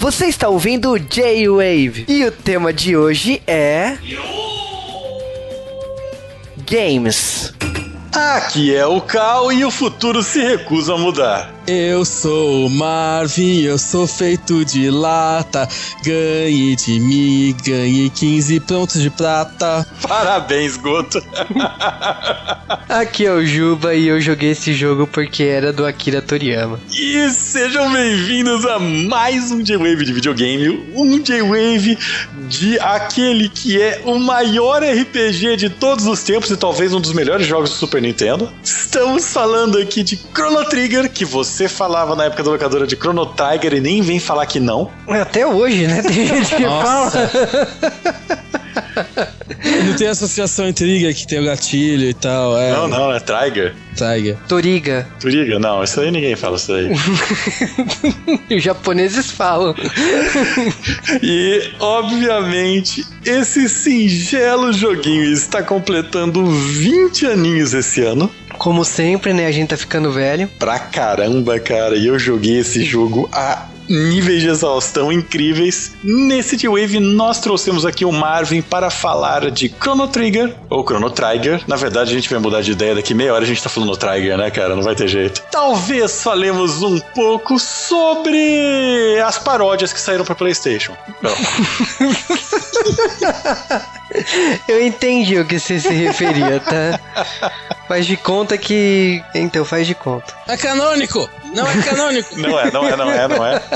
Você está ouvindo J-Wave e o tema de hoje é. Games. Aqui é o Cal e o futuro se recusa a mudar. Eu sou o Marvin, eu sou feito de lata. Ganhe de mim, ganhe 15 prontos de prata. Parabéns, Goto. Aqui é o Juba e eu joguei esse jogo porque era do Akira Toriyama. E sejam bem-vindos a mais um J-Wave de videogame. Um J-Wave de aquele que é o maior RPG de todos os tempos e talvez um dos melhores jogos do Super Nintendo. Estamos falando aqui de Chrono Trigger, que você falava na época da locadora de Chrono Trigger e nem vem falar que não. Até hoje, né? Tem gente que fala. Não tem associação intriga que tem o gatilho e tal. É, Não, não, é Trigger. Tiger. Toriga. Turiga? Não, isso aí ninguém fala isso aí. Os japoneses falam. E, obviamente, esse singelo joguinho está completando 20 aninhos esse ano. Como sempre, né? A gente tá ficando velho. Pra caramba, cara. E eu joguei esse jogo a níveis de exaustão incríveis. Nesse T-Wave, nós trouxemos aqui o Marvin para falar de Chrono Trigger, ou Chrono Trigger. Na verdade, a gente vai mudar de ideia daqui meia hora, a gente tá falando Trigger, né, cara? Não vai ter jeito. Talvez falemos um pouco sobre as paródias que saíram pra PlayStation. Não. Eu entendi o que você se referia, tá? Faz de conta que. Então, faz de conta. É canônico! Não é canônico! Não é, não é, não é, não é.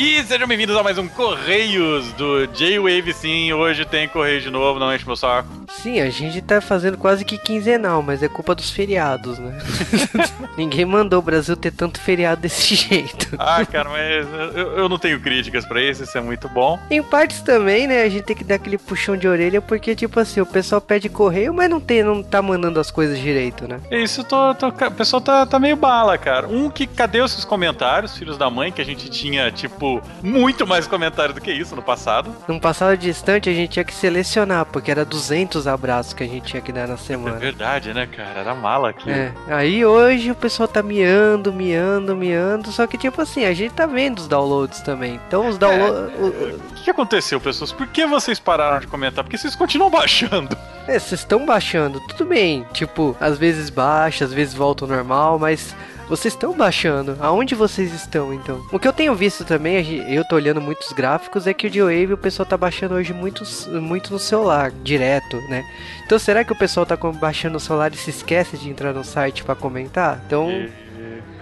E sejam bem-vindos a mais um Correios do J-Wave, sim. Hoje tem Correio de novo, não enche meu saco. Sim, a gente tá fazendo quase que quinzenal, mas é culpa dos feriados, né? Ninguém mandou o Brasil ter tanto feriado desse jeito. Ah, cara, mas eu, eu não tenho críticas pra isso, isso é muito bom. Em partes também, né, a gente tem que dar aquele puxão de orelha, porque, tipo assim, o pessoal pede correio, mas não tem, não tá mandando as coisas direito, né? Isso, tô, tô- o pessoal tá, tá meio bala, cara. Um que, cadê os seus comentários, filhos da mãe, que a gente tinha, tipo, muito mais comentários do que isso no passado. Num passado distante, a gente tinha que selecionar, porque era 200 abraços que a gente tinha que dar na É semana. verdade, né, cara? Era mala aqui. É, aí hoje o pessoal tá miando, miando, miando, só que tipo assim, a gente tá vendo os downloads também. Então os downloads. O que, que aconteceu, pessoas? Por que vocês pararam de comentar? Porque vocês continuam baixando. É, vocês estão baixando, tudo bem. Tipo, às vezes baixa, às vezes volta ao normal, mas vocês estão baixando. Aonde vocês estão, então? O que eu tenho visto também, eu tô olhando muitos gráficos, é que o D-Wave o pessoal tá baixando hoje muito, muito no celular, direto, né? Então será que o pessoal tá baixando no celular e se esquece de entrar no site pra comentar? Então.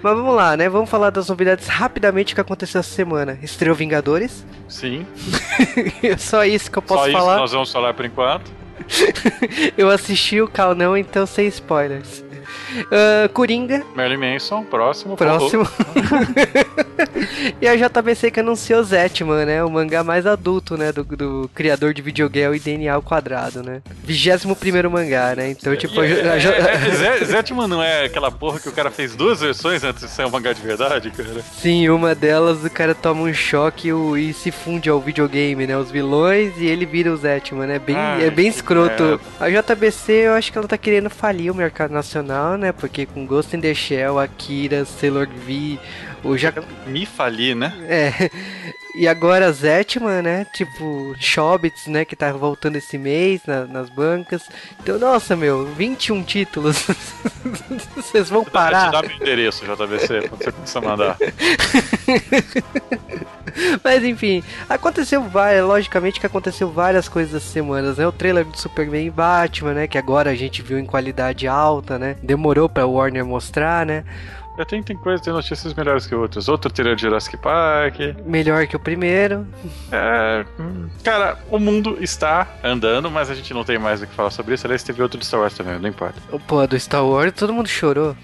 Mas vamos lá, né? Vamos falar das novidades rapidamente que aconteceu essa semana. Estreou Vingadores. Sim. Só isso que eu posso Só isso falar. que nós vamos falar por enquanto. Eu assisti o Cal não, então sem spoilers. Ah, Coringa, Marilyn Manson, próximo. próximo. e a JBC que anunciou Zetman, né? O mangá mais adulto, né? Do, do criador de videogame e DNA ao quadrado, né? 21 primeiro mangá, né? Então, tipo, a, É, a- é, é, Zé- Zetman não é aquela porra que o cara fez duas versões antes de sair um mangá de verdade, cara? Sim, uma delas o cara toma um choque e, o- e se funde ao videogame, né? Os vilões e ele vira o Zetman, né? Bem, Ai, é bem escroto. A JBC, eu acho que ela tá querendo falir o mercado nacional, né? Porque com Ghost in the Shell, Akira, Sailor V, o ja... Me fali, né? É. E agora Zetman, né? Tipo, Shobits, né? Que tá voltando esse mês na- nas bancas. Então, nossa, meu, 21 títulos. Vocês vão Te parar. dá meu endereço, JVC, quando você começar a mandar. Mas enfim, aconteceu várias, logicamente que aconteceu várias coisas essas semanas, né? O trailer do Superman e Batman, né? Que agora a gente viu em qualidade alta, né? Demorou pra Warner mostrar, né? Eu tenho, tem coisas, tem notícias melhores que outras. Outro trailer de Jurassic Park. Melhor que o primeiro. É, hum, cara, o mundo está andando, mas a gente não tem mais o que falar sobre isso. Aliás, teve outro de Star Wars também, não importa. O pô, do Star Wars, todo mundo chorou.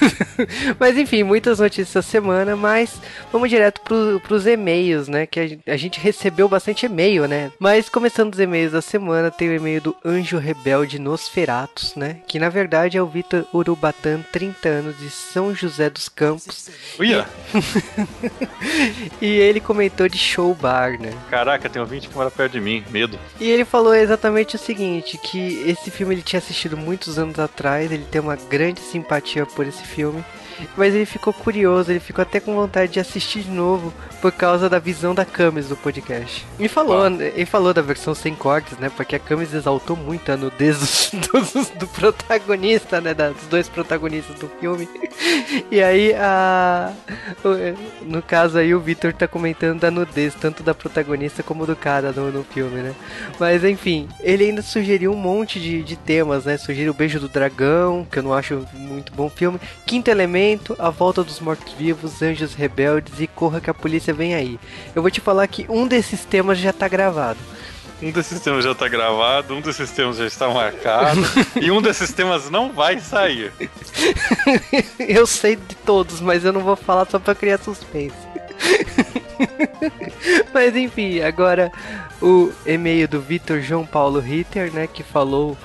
mas enfim, muitas notícias essa semana, mas vamos direto pro, pros e-mails, né? Que a, a gente recebeu bastante e-mail, né? Mas começando os e-mails da semana, tem o e-mail do Anjo Rebelde Nosferatus, né? Que na verdade é o Vitor Urubatan, 30 anos, de São José dos Campos. Uia! E ele comentou de show bar, né? Caraca, tem um ouvinte que mora perto de mim, medo. E ele falou exatamente o seguinte, que esse filme ele tinha assistido muitos anos atrás, ele tem uma grande simpatia por esse filme, mas ele ficou curioso, ele ficou até com vontade de assistir de novo por causa da visão da Camis do podcast. E falou, ele falou da versão sem cortes, né? Porque a Camis exaltou muito a nudez do, do, do protagonista, né? dos dois protagonistas do filme. E aí, a, no caso aí, o Victor tá comentando da nudez, tanto da protagonista como do cara no, no filme, né? Mas enfim, ele ainda sugeriu um monte de, de temas, né? Sugeriu o Beijo do Dragão, que eu não acho muito bom filme. Quinto Elemento, A Volta dos Mortos-Vivos, Anjos Rebeldes e Corra que a Polícia Vem Aí. Eu vou te falar que um desses temas já tá gravado. Um desses temas já tá gravado, um desses temas já está marcado e um desses temas não vai sair. eu sei de todos, mas eu não vou falar só pra criar suspense. mas enfim, agora o e-mail do Vitor João Paulo Ritter, né, que falou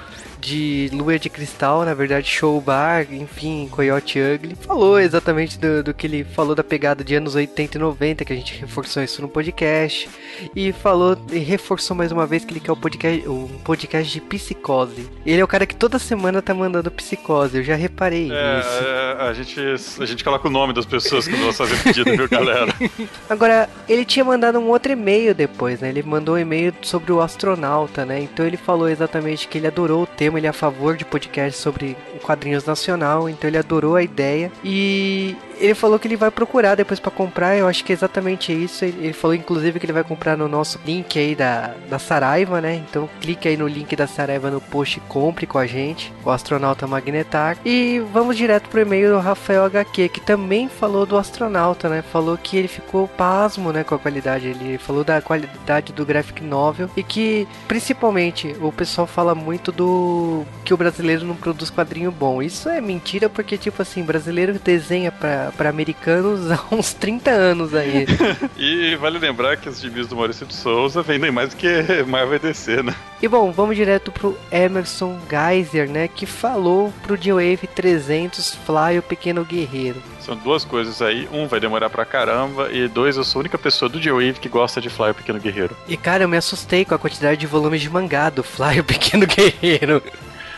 de Lua de Cristal, na verdade Show Bar, enfim, Coyote Ugly. Falou exatamente do, do, que ele falou da pegada de anos 80 e 90, que a gente reforçou isso no podcast. E falou e reforçou mais uma vez que ele quer um podcast, um podcast de psicose. Ele é o cara que toda semana tá mandando psicose, eu já reparei é, nisso. É, a, gente, a gente coloca o nome das pessoas que vão fazer pedido, viu, galera? Agora, ele tinha mandado um outro e-mail depois, né? Ele mandou um e-mail sobre o astronauta, né? Então ele falou exatamente que ele adorou o tema ele é a favor de podcast sobre quadrinhos nacional, então ele adorou a ideia. E ele falou que ele vai procurar depois para comprar, eu acho que é exatamente isso. Ele falou inclusive que ele vai comprar no nosso link aí da, da Saraiva, né? Então clique aí no link da Saraiva no post e compre com a gente, o astronauta Magnetar. E vamos direto pro e-mail do Rafael HQ, que também falou do astronauta, né? Falou que ele ficou pasmo, né, com a qualidade. Ele falou da qualidade do graphic novel e que principalmente o pessoal fala muito do que o brasileiro não produz quadrinho bom. Isso é mentira porque tipo assim, brasileiro desenha para para americanos há uns 30 anos aí. e vale lembrar que os gibis do Maurício de Souza vendem mais do que Marvel DC, né? E bom, vamos direto pro Emerson Geyser, né, que falou pro D-Wave 300 Fly o Pequeno Guerreiro. São duas coisas aí. Um, vai demorar pra caramba. E dois, eu sou a única pessoa do J-Wave que gosta de Fly o Pequeno Guerreiro. E cara, eu me assustei com a quantidade de volumes de mangá do Fly o Pequeno Guerreiro.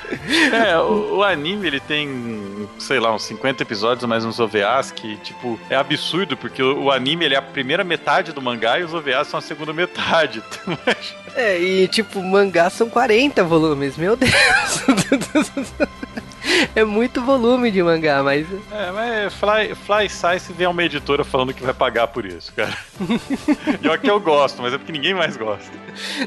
É, o, o, anime ele tem, sei lá, uns 50 episódios, mais uns OVAs que, tipo, é absurdo, porque o, o anime ele é a primeira metade do mangá e os OVAs são a segunda metade. é, e tipo, mangá são 40 volumes, meu Deus. é muito volume de mangá, mas. É, mas Fly, Fly Size vem uma editora falando que vai pagar por isso, cara. e que eu gosto, mas é porque ninguém mais gosta.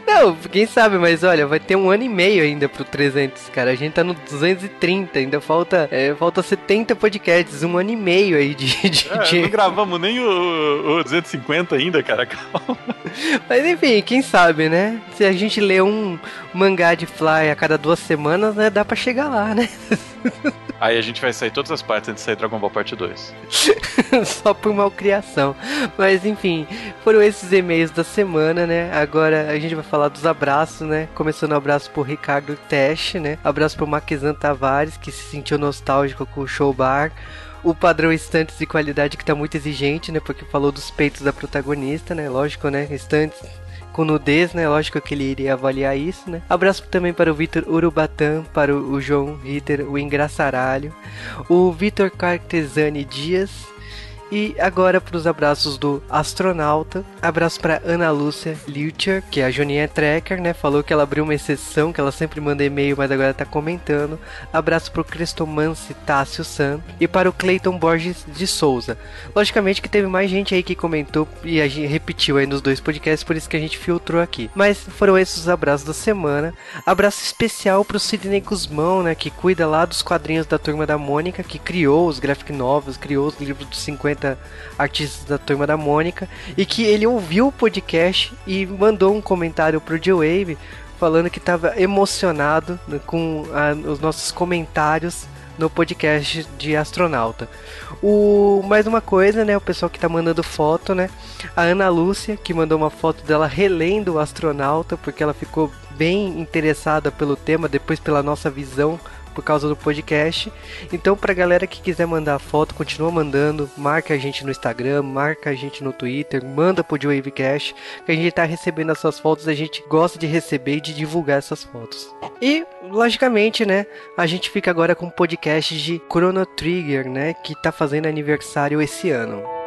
Não, quem sabe, mas olha, vai ter um ano e meio ainda pro 300, cara. A gente tá no 230, ainda falta, é, falta 70 podcasts, um ano e meio aí de. de, é, de... Não gravamos nem o, o 250 ainda, cara, calma. Mas enfim, quem sabe, né? Se a gente lê um mangá de Fly a cada duas semanas, né? Dá pra chegar lá, né? Aí a gente vai sair todas as partes antes de sair Dragon Ball Parte 2. Só por malcriação. Mas enfim, foram esses e-mails da semana, né? Agora a gente vai falar dos abraços, né? Começando o um abraço pro Ricardo Teste, né? Abraço pro Maquizan Tavares, que se sentiu nostálgico com o show bar o padrão estantes de qualidade que tá muito exigente, né? Porque falou dos peitos da protagonista, né? Lógico, né? Estantes com nudez, né? Lógico que ele iria avaliar isso, né? Abraço também para o Vitor Urubatã, para o João Ritter, o Engraçaralho, o Vitor Cartesani Dias, e agora para os abraços do astronauta. Abraço para Ana Lúcia Lutcher, que é a Joninha Trekker, né? Falou que ela abriu uma exceção, que ela sempre manda e-mail, mas agora tá comentando. Abraço para o Crestomance Tássio San e para o Clayton Borges de Souza. Logicamente que teve mais gente aí que comentou e a gente repetiu aí nos dois podcasts, por isso que a gente filtrou aqui. Mas foram esses os abraços da semana. Abraço especial para o Sidney Guzmão, né? Que cuida lá dos quadrinhos da Turma da Mônica, que criou os graphic novels, criou os livros dos 50 50 artistas da Turma da Mônica, e que ele ouviu o podcast e mandou um comentário pro J-Wave falando que estava emocionado com a, os nossos comentários no podcast de astronauta. O mais uma coisa, né, o pessoal que tá mandando foto, né? A Ana Lúcia que mandou uma foto dela relendo o astronauta porque ela ficou bem interessada pelo tema depois pela nossa visão por causa do podcast. Então, pra galera que quiser mandar foto, continua mandando. Marca a gente no Instagram, marca a gente no Twitter, manda pro Wavecast, que a gente tá recebendo essas fotos, a gente gosta de receber e de divulgar essas fotos. E, logicamente, né, a gente fica agora com o podcast de Chrono Trigger, né, que tá fazendo aniversário esse ano.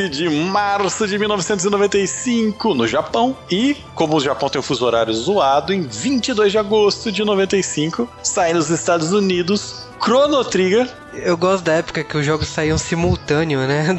11 de março de 1995, no Japão, e como o Japão tem o fuso horário zoado, em 22 de agosto de 95, sai nos Estados Unidos Chrono Trigger. Eu gosto da época que os jogos saíam simultâneo, né?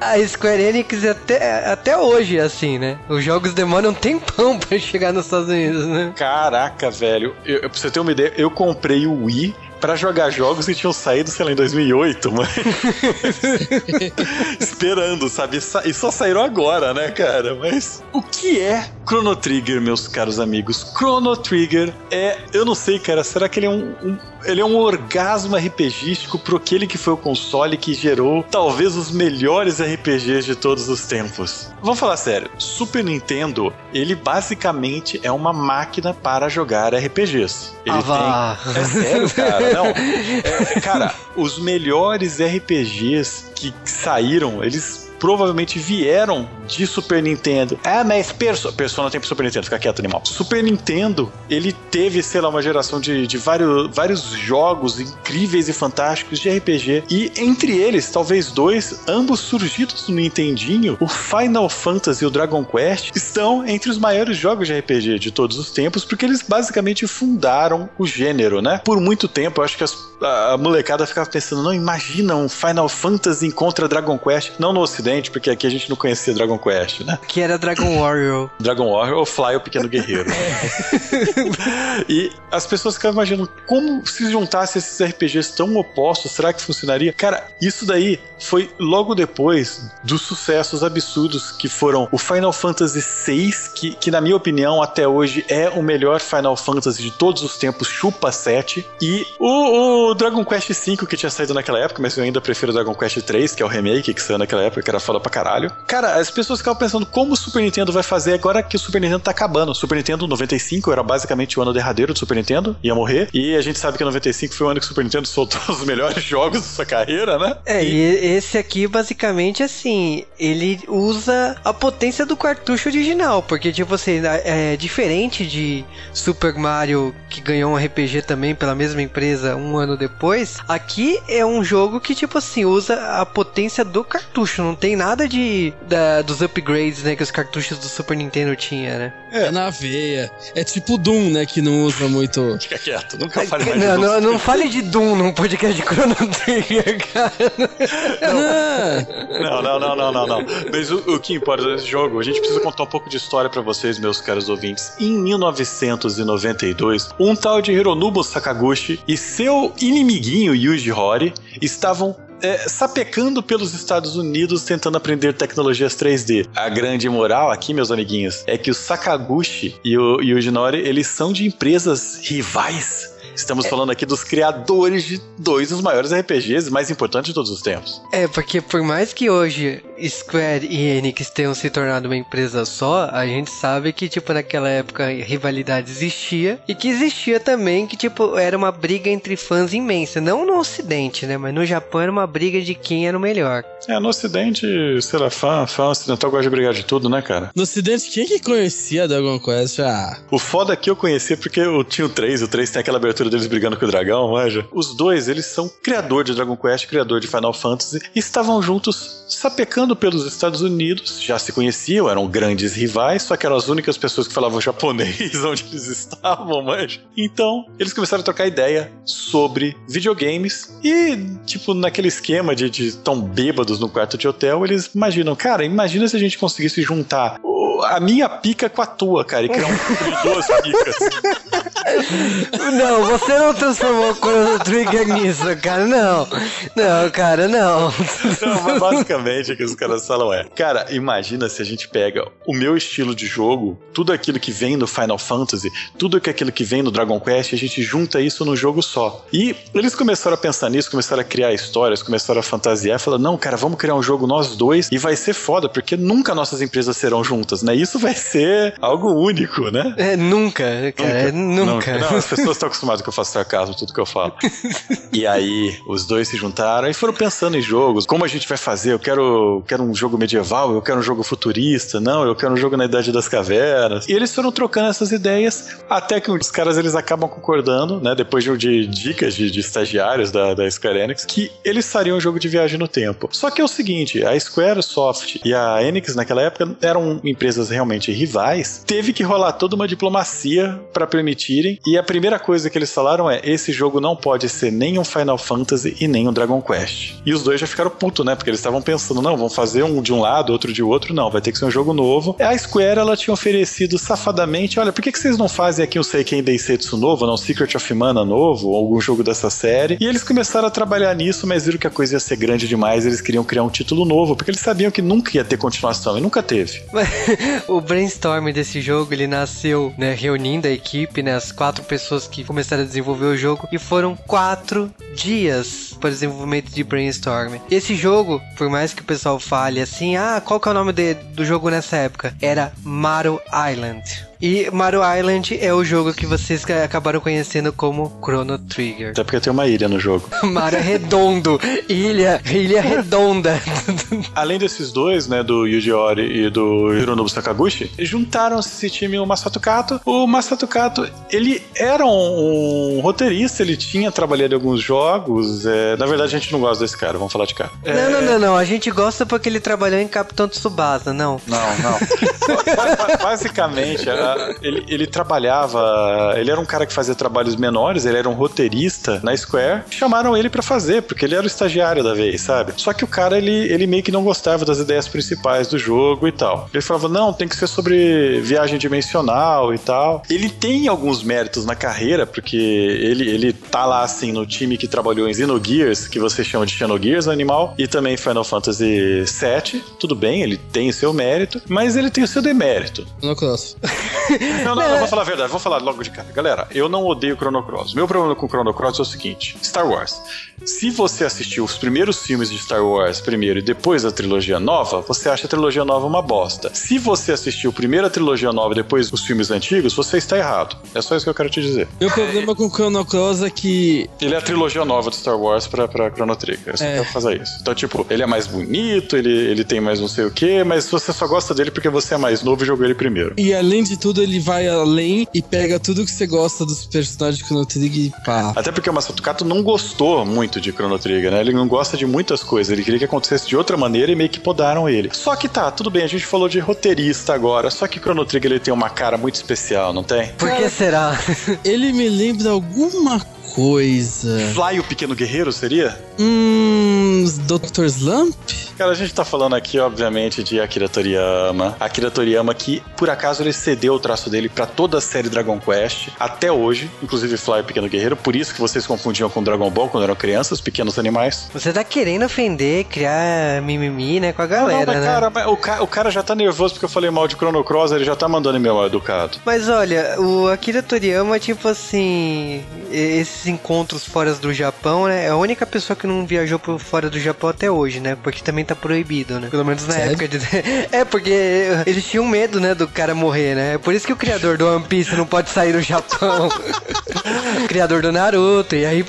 a Square Enix até, até hoje é assim, né? Os jogos demoram um tempão pra chegar nos Estados Unidos, né? Caraca, velho. Eu, pra você ter uma ideia, eu comprei o Wii para jogar jogos que tinham saído, sei lá, em 2008, mas. Esperando, sabe? E só saíram agora, né, cara? Mas. O que é Chrono Trigger, meus caros amigos? Chrono Trigger é. Eu não sei, cara. Será que ele é um, um ele é um orgasmo RPGístico pro aquele que foi o console que gerou talvez os melhores RPGs de todos os tempos. Vamos falar sério, Super Nintendo, ele basicamente é uma máquina para jogar RPGs. Ele ah, tem... É sério, cara? Não. É, cara, os melhores RPGs que saíram, eles provavelmente vieram de Super Nintendo. Ah, mas Persona, Persona tem pro Super Nintendo, fica quieto, animal. Super Nintendo, ele teve, sei lá, uma geração de, de vários, vários jogos incríveis e fantásticos de RPG. E entre eles, talvez dois, ambos surgidos no Nintendinho, o Final Fantasy e o Dragon Quest, estão entre os maiores jogos de RPG de todos os tempos, porque eles basicamente fundaram o gênero, né? Por muito tempo, eu acho que as, a, a molecada ficava pensando, não, imagina um Final Fantasy encontra Dragon Quest, não no ocidente, Ocidente, porque aqui a gente não conhecia Dragon Quest, né? Que era Dragon Warrior. Dragon Warrior ou Fly, o Pequeno Guerreiro. e as pessoas ficavam imaginando como se juntasse esses RPGs tão opostos, será que funcionaria? Cara, isso daí foi logo depois dos sucessos absurdos que foram o Final Fantasy VI, que, que na minha opinião até hoje é o melhor Final Fantasy de todos os tempos, chupa 7, e o, o Dragon Quest V que tinha saído naquela época, mas eu ainda prefiro o Dragon Quest 3, que é o remake que saiu naquela época, que era foda pra caralho. Cara, as pessoas ficavam pensando como o Super Nintendo vai fazer agora que o Super Nintendo tá acabando. O Super Nintendo 95 era basicamente o ano derradeiro do Super Nintendo, ia morrer. E a gente sabe que 95 foi o ano que o Super Nintendo soltou os melhores jogos da sua carreira, né? É, e, e esse aqui basicamente assim, ele usa a potência do cartucho original, porque tipo assim, é diferente de Super Mario que ganhou um RPG também pela mesma empresa um ano depois. Aqui é um jogo que tipo assim usa a potência do cartucho, não tem tem nada de da, dos upgrades, né, que os cartuchos do Super Nintendo tinha, né? É, na veia. É tipo Doom, né, que não usa muito. Fica quieto, nunca fale mais não, de Doom. Não, não fale de Doom num podcast de Chrono Trigger, cara. Não, não, não, não, não, não. Mas o, o que importa desse jogo, a gente precisa contar um pouco de história para vocês, meus caros ouvintes. Em 1992, um tal de Hironobu Sakaguchi e seu inimiguinho Yuji Horii estavam é, sapecando pelos Estados Unidos tentando aprender tecnologias 3D. A grande moral aqui, meus amiguinhos, é que o Sakaguchi e o, e o Jinori, eles são de empresas rivais Estamos é. falando aqui dos criadores de dois dos maiores RPGs mais importantes de todos os tempos. É, porque por mais que hoje Square e Enix tenham se tornado uma empresa só, a gente sabe que, tipo, naquela época rivalidade existia e que existia também que, tipo, era uma briga entre fãs imensa. Não no Ocidente, né? Mas no Japão era uma briga de quem era o melhor. É, no Ocidente, sei lá, fã, fã ocidental gosta de brigar de tudo, né, cara? No Ocidente, quem que conhecia Dragon Quest? Ah. O foda que eu conhecia porque eu tinha o 3, o 3 tem aquela abertura deles brigando com o dragão, manja. Os dois, eles são criador de Dragon Quest, criador de Final Fantasy, e estavam juntos sapecando pelos Estados Unidos, já se conheciam, eram grandes rivais, só que eram as únicas pessoas que falavam japonês onde eles estavam, manja. Então, eles começaram a trocar ideia sobre videogames e, tipo, naquele esquema de, de tão bêbados no quarto de hotel, eles imaginam, cara, imagina se a gente conseguisse juntar a minha pica com a tua, cara, e criar um de duas picas. Não, você não transformou o Chrono Trigger nisso, cara. Não. Não, cara, não. Não, mas basicamente o que os caras falam é: Cara, imagina se a gente pega o meu estilo de jogo, tudo aquilo que vem no Final Fantasy, tudo aquilo que vem no Dragon Quest, a gente junta isso num jogo só. E eles começaram a pensar nisso, começaram a criar histórias, começaram a fantasiar, falaram: Não, cara, vamos criar um jogo nós dois e vai ser foda, porque nunca nossas empresas serão juntas, né? Isso vai ser algo único, né? É, nunca, cara, nunca. nunca. Não, as pessoas estão acostumadas que eu faço sarcasmo tudo que eu falo. e aí, os dois se juntaram e foram pensando em jogos. Como a gente vai fazer? Eu quero, quero um jogo medieval, eu quero um jogo futurista, não, eu quero um jogo na Idade das Cavernas. E eles foram trocando essas ideias até que os caras eles acabam concordando, né? Depois de, dicas de, de estagiários da, da Square Enix, que eles fariam um jogo de viagem no tempo. Só que é o seguinte, a Square Soft e a Enix naquela época eram empresas realmente rivais. Teve que rolar toda uma diplomacia para permitirem. E a primeira coisa que eles falaram é: esse jogo não pode ser nem um Final Fantasy e nem um Dragon Quest. E os dois já ficaram putos, né? Porque eles estavam pensando, não, vamos fazer um de um lado, outro de outro. Não, vai ter que ser um jogo novo. A Square, ela tinha oferecido safadamente, olha, por que, que vocês não fazem aqui um Seiken Densetsu novo, não? Secret of Mana novo, ou algum jogo dessa série? E eles começaram a trabalhar nisso, mas viram que a coisa ia ser grande demais, eles queriam criar um título novo, porque eles sabiam que nunca ia ter continuação, e nunca teve. o brainstorm desse jogo, ele nasceu, né, reunindo a equipe, né, as quatro pessoas que começaram a desenvolver o jogo, e foram quatro dias para desenvolvimento de brainstorm. Esse jogo, por mais que o pessoal fale assim, ah, qual que é o nome de, do jogo nessa época? Era Mario Island. E Mario Island é o jogo que vocês acabaram conhecendo como Chrono Trigger. Até porque tem uma ilha no jogo. Mario é redondo. ilha, ilha redonda. Além desses dois, né, do Yuji Ori e do Hironobu Sakaguchi, juntaram-se esse time o Masato Kato. O Masato Kato, ele era um, um roteirista, ele tinha trabalhado em alguns jogos. É, na verdade, a gente não gosta desse cara, vamos falar de cara. É... Não, não, não, não. A gente gosta porque ele trabalhou em Capitão Tsubasa, não. Não, não. Basicamente, ele, ele trabalhava. Ele era um cara que fazia trabalhos menores, ele era um roteirista na Square. Chamaram ele para fazer, porque ele era o estagiário da vez, sabe? Só que o cara, ele, ele meio que não gostava das ideias principais do jogo e tal. Ele falava, não, tem que ser sobre viagem dimensional e tal. Ele tem alguns méritos na carreira, porque ele, ele tá lá, assim, no time que trabalhou em Xenogears, que você chama de Xenogears Animal, e também Final Fantasy VII. Tudo bem, ele tem o seu mérito, mas ele tem o seu demérito. Não Cross. não, não, não, vou falar a verdade, vou falar logo de cara. Galera, eu não odeio Chrono Cross. Meu problema com Chrono Cross é o seguinte: Star Wars. Se você assistiu os primeiros filmes de Star Wars primeiro e depois a trilogia nova, você acha a trilogia nova uma bosta. Se você assistiu primeiro a trilogia nova e depois os filmes antigos, você está errado. É só isso que eu quero te dizer. Meu problema com o Chrono Cross é que. Ele é a trilogia nova de Star Wars pra, pra Chrono Trigger. É só é. fazer isso. Então, tipo, ele é mais bonito, ele, ele tem mais não sei o que, mas você só gosta dele porque você é mais novo e jogou ele primeiro. E além de tudo, ele vai além e pega tudo que você gosta dos personagens de Chrono Trigger e pá. Até porque o Masato Kato não gostou muito de Chrono Trigger, né? Ele não gosta de muitas coisas, ele queria que acontecesse de outra maneira e meio que podaram ele. Só que tá, tudo bem, a gente falou de roteirista agora, só que Chrono Trigger ele tem uma cara muito especial, não tem? Por que será? ele me lembra alguma coisa. Fly o Pequeno Guerreiro seria? Hum. Dr. Slump? Cara, a gente tá falando aqui, obviamente, de Akira Toriyama. Akira Toriyama que, por acaso, ele cedeu o traço dele para toda a série Dragon Quest, até hoje, inclusive Fly Pequeno Guerreiro, por isso que vocês confundiam com Dragon Ball quando eram crianças, pequenos animais. Você tá querendo ofender, criar mimimi, né, com a galera, não, não, mas, né? Cara, o, ca o cara já tá nervoso porque eu falei mal de Chrono Cross, ele já tá mandando e-mail mal educado. Mas olha, o Akira Toriyama, tipo assim, esses encontros fora do Japão, né, é a única pessoa que não viajou por fora do Japão até hoje, né, porque também tá proibido, né? Pelo menos na Sério? época de... É, porque eles tinham medo, né, do cara morrer, né? É por isso que o criador do One Piece não pode sair do Japão. o criador do Naruto, e aí...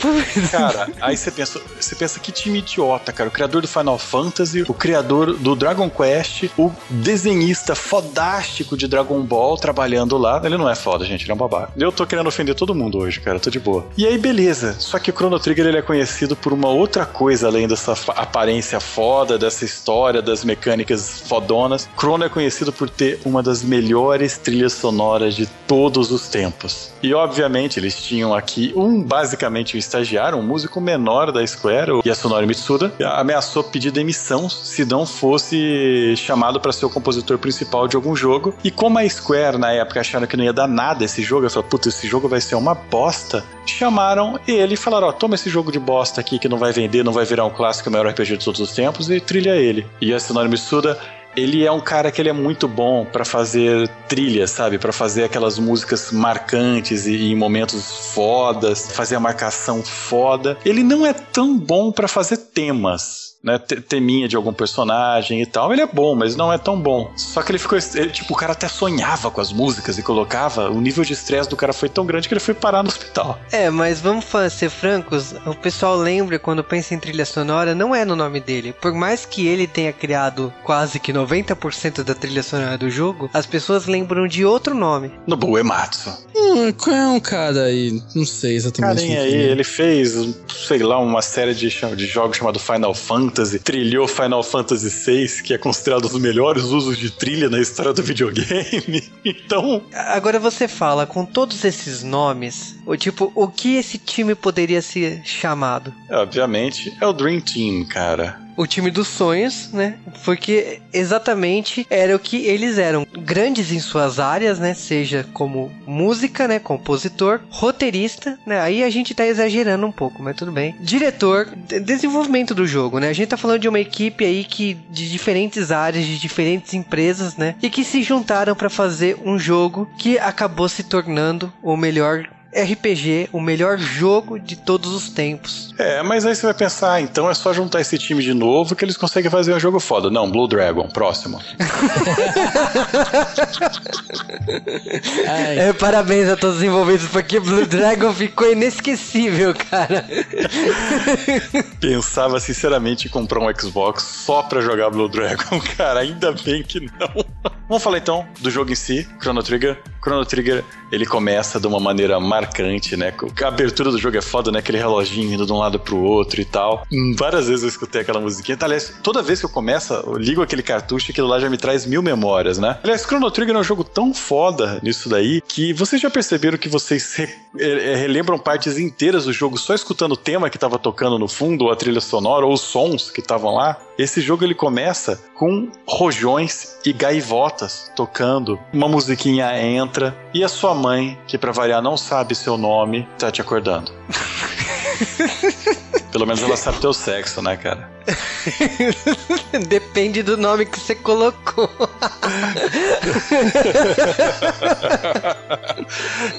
cara, aí você pensa, você pensa que time idiota, cara. O criador do Final Fantasy, o criador do Dragon Quest, o desenhista fodástico de Dragon Ball trabalhando lá. Ele não é foda, gente, ele é um babaca. Eu tô querendo ofender todo mundo hoje, cara, tô de boa. E aí, beleza. Só que o Chrono Trigger ele é conhecido por uma outra coisa além dessa aparência foda, dessa história, das mecânicas fodonas, Chrono é conhecido por ter uma das melhores trilhas sonoras de todos os tempos. E obviamente eles tinham aqui um, basicamente, um estagiário, um músico menor da Square, o Yasunori Mitsuda, ameaçou pedir demissão se não fosse chamado para ser o compositor principal de algum jogo. E como a Square na época acharam que não ia dar nada esse jogo, eu falei, puta, esse jogo vai ser uma bosta. Chamaram ele e falaram: Ó, oh, toma esse jogo de bosta aqui que não vai vender, não vai virar um clássico, o maior RPG de todos os tempos, e trilha ele. E Yasunori ele é um cara que ele é muito bom para fazer trilhas, sabe? Para fazer aquelas músicas marcantes e, em momentos fodas, fazer a marcação foda. Ele não é tão bom para fazer temas né, teminha de algum personagem e tal. Ele é bom, mas não é tão bom. Só que ele ficou. Ele, tipo, o cara até sonhava com as músicas e colocava. O nível de estresse do cara foi tão grande que ele foi parar no hospital. É, mas vamos ser francos, o pessoal lembra quando pensa em trilha sonora, não é no nome dele. Por mais que ele tenha criado quase que 90% da trilha sonora do jogo, as pessoas lembram de outro nome. Nobuo Ematsu. Hum, qual é um cara aí? Não sei exatamente. Carinha aí, ele fez, sei lá, uma série de, de jogos chamado Final Fantasy Fantasy, trilhou Final Fantasy VI, que é considerado um dos melhores usos de trilha na história do videogame. Então. Agora você fala, com todos esses nomes, o tipo, o que esse time poderia ser chamado? Obviamente, é o Dream Team, cara o time dos sonhos, né? Porque exatamente era o que eles eram. Grandes em suas áreas, né? Seja como música, né? Compositor, roteirista, né? Aí a gente tá exagerando um pouco, mas tudo bem. Diretor, desenvolvimento do jogo, né? A gente tá falando de uma equipe aí que de diferentes áreas, de diferentes empresas, né? E que se juntaram para fazer um jogo que acabou se tornando o melhor RPG, o melhor jogo de todos os tempos. É, mas aí você vai pensar, ah, então é só juntar esse time de novo que eles conseguem fazer um jogo foda. Não, Blue Dragon, próximo. é, parabéns a todos os envolvidos, porque Blue Dragon ficou inesquecível, cara. Pensava sinceramente em comprar um Xbox só pra jogar Blue Dragon, cara. Ainda bem que não. Vamos falar então do jogo em si, Chrono Trigger. Chrono Trigger, ele começa de uma maneira marcante, né? A abertura do jogo é foda, né? Aquele reloginho indo de um lado pro outro e tal. Hum, várias vezes eu escutei aquela musiquinha. Aliás, toda vez que eu começo, eu ligo aquele cartucho, aquilo lá já me traz mil memórias, né? Aliás, Chrono Trigger é um jogo tão foda nisso daí que vocês já perceberam que vocês re é, relembram partes inteiras do jogo só escutando o tema que tava tocando no fundo, ou a trilha sonora, ou os sons que estavam lá? Esse jogo ele começa com rojões e gaivotas tocando. Uma musiquinha entra e a sua mãe, que para variar não sabe seu nome, tá te acordando. Pelo menos ela sabe teu sexo, né, cara? Depende do nome que você colocou.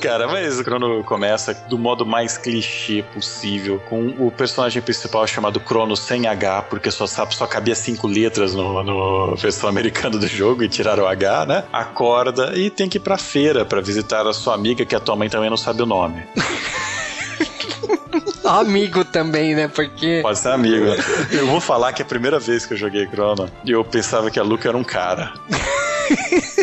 cara, mas quando começa do modo mais clichê possível, com o personagem principal chamado Crono sem H, porque só sabe, só cabia cinco letras no, no versão americana do jogo e tiraram o H, né? Acorda e tem que ir pra feira para visitar a sua amiga, que a tua mãe também não sabe o nome. amigo também, né? Porque. Pode ser amigo. Eu vou falar que é a primeira vez que eu joguei Chrono, eu pensava que a Luca era um cara.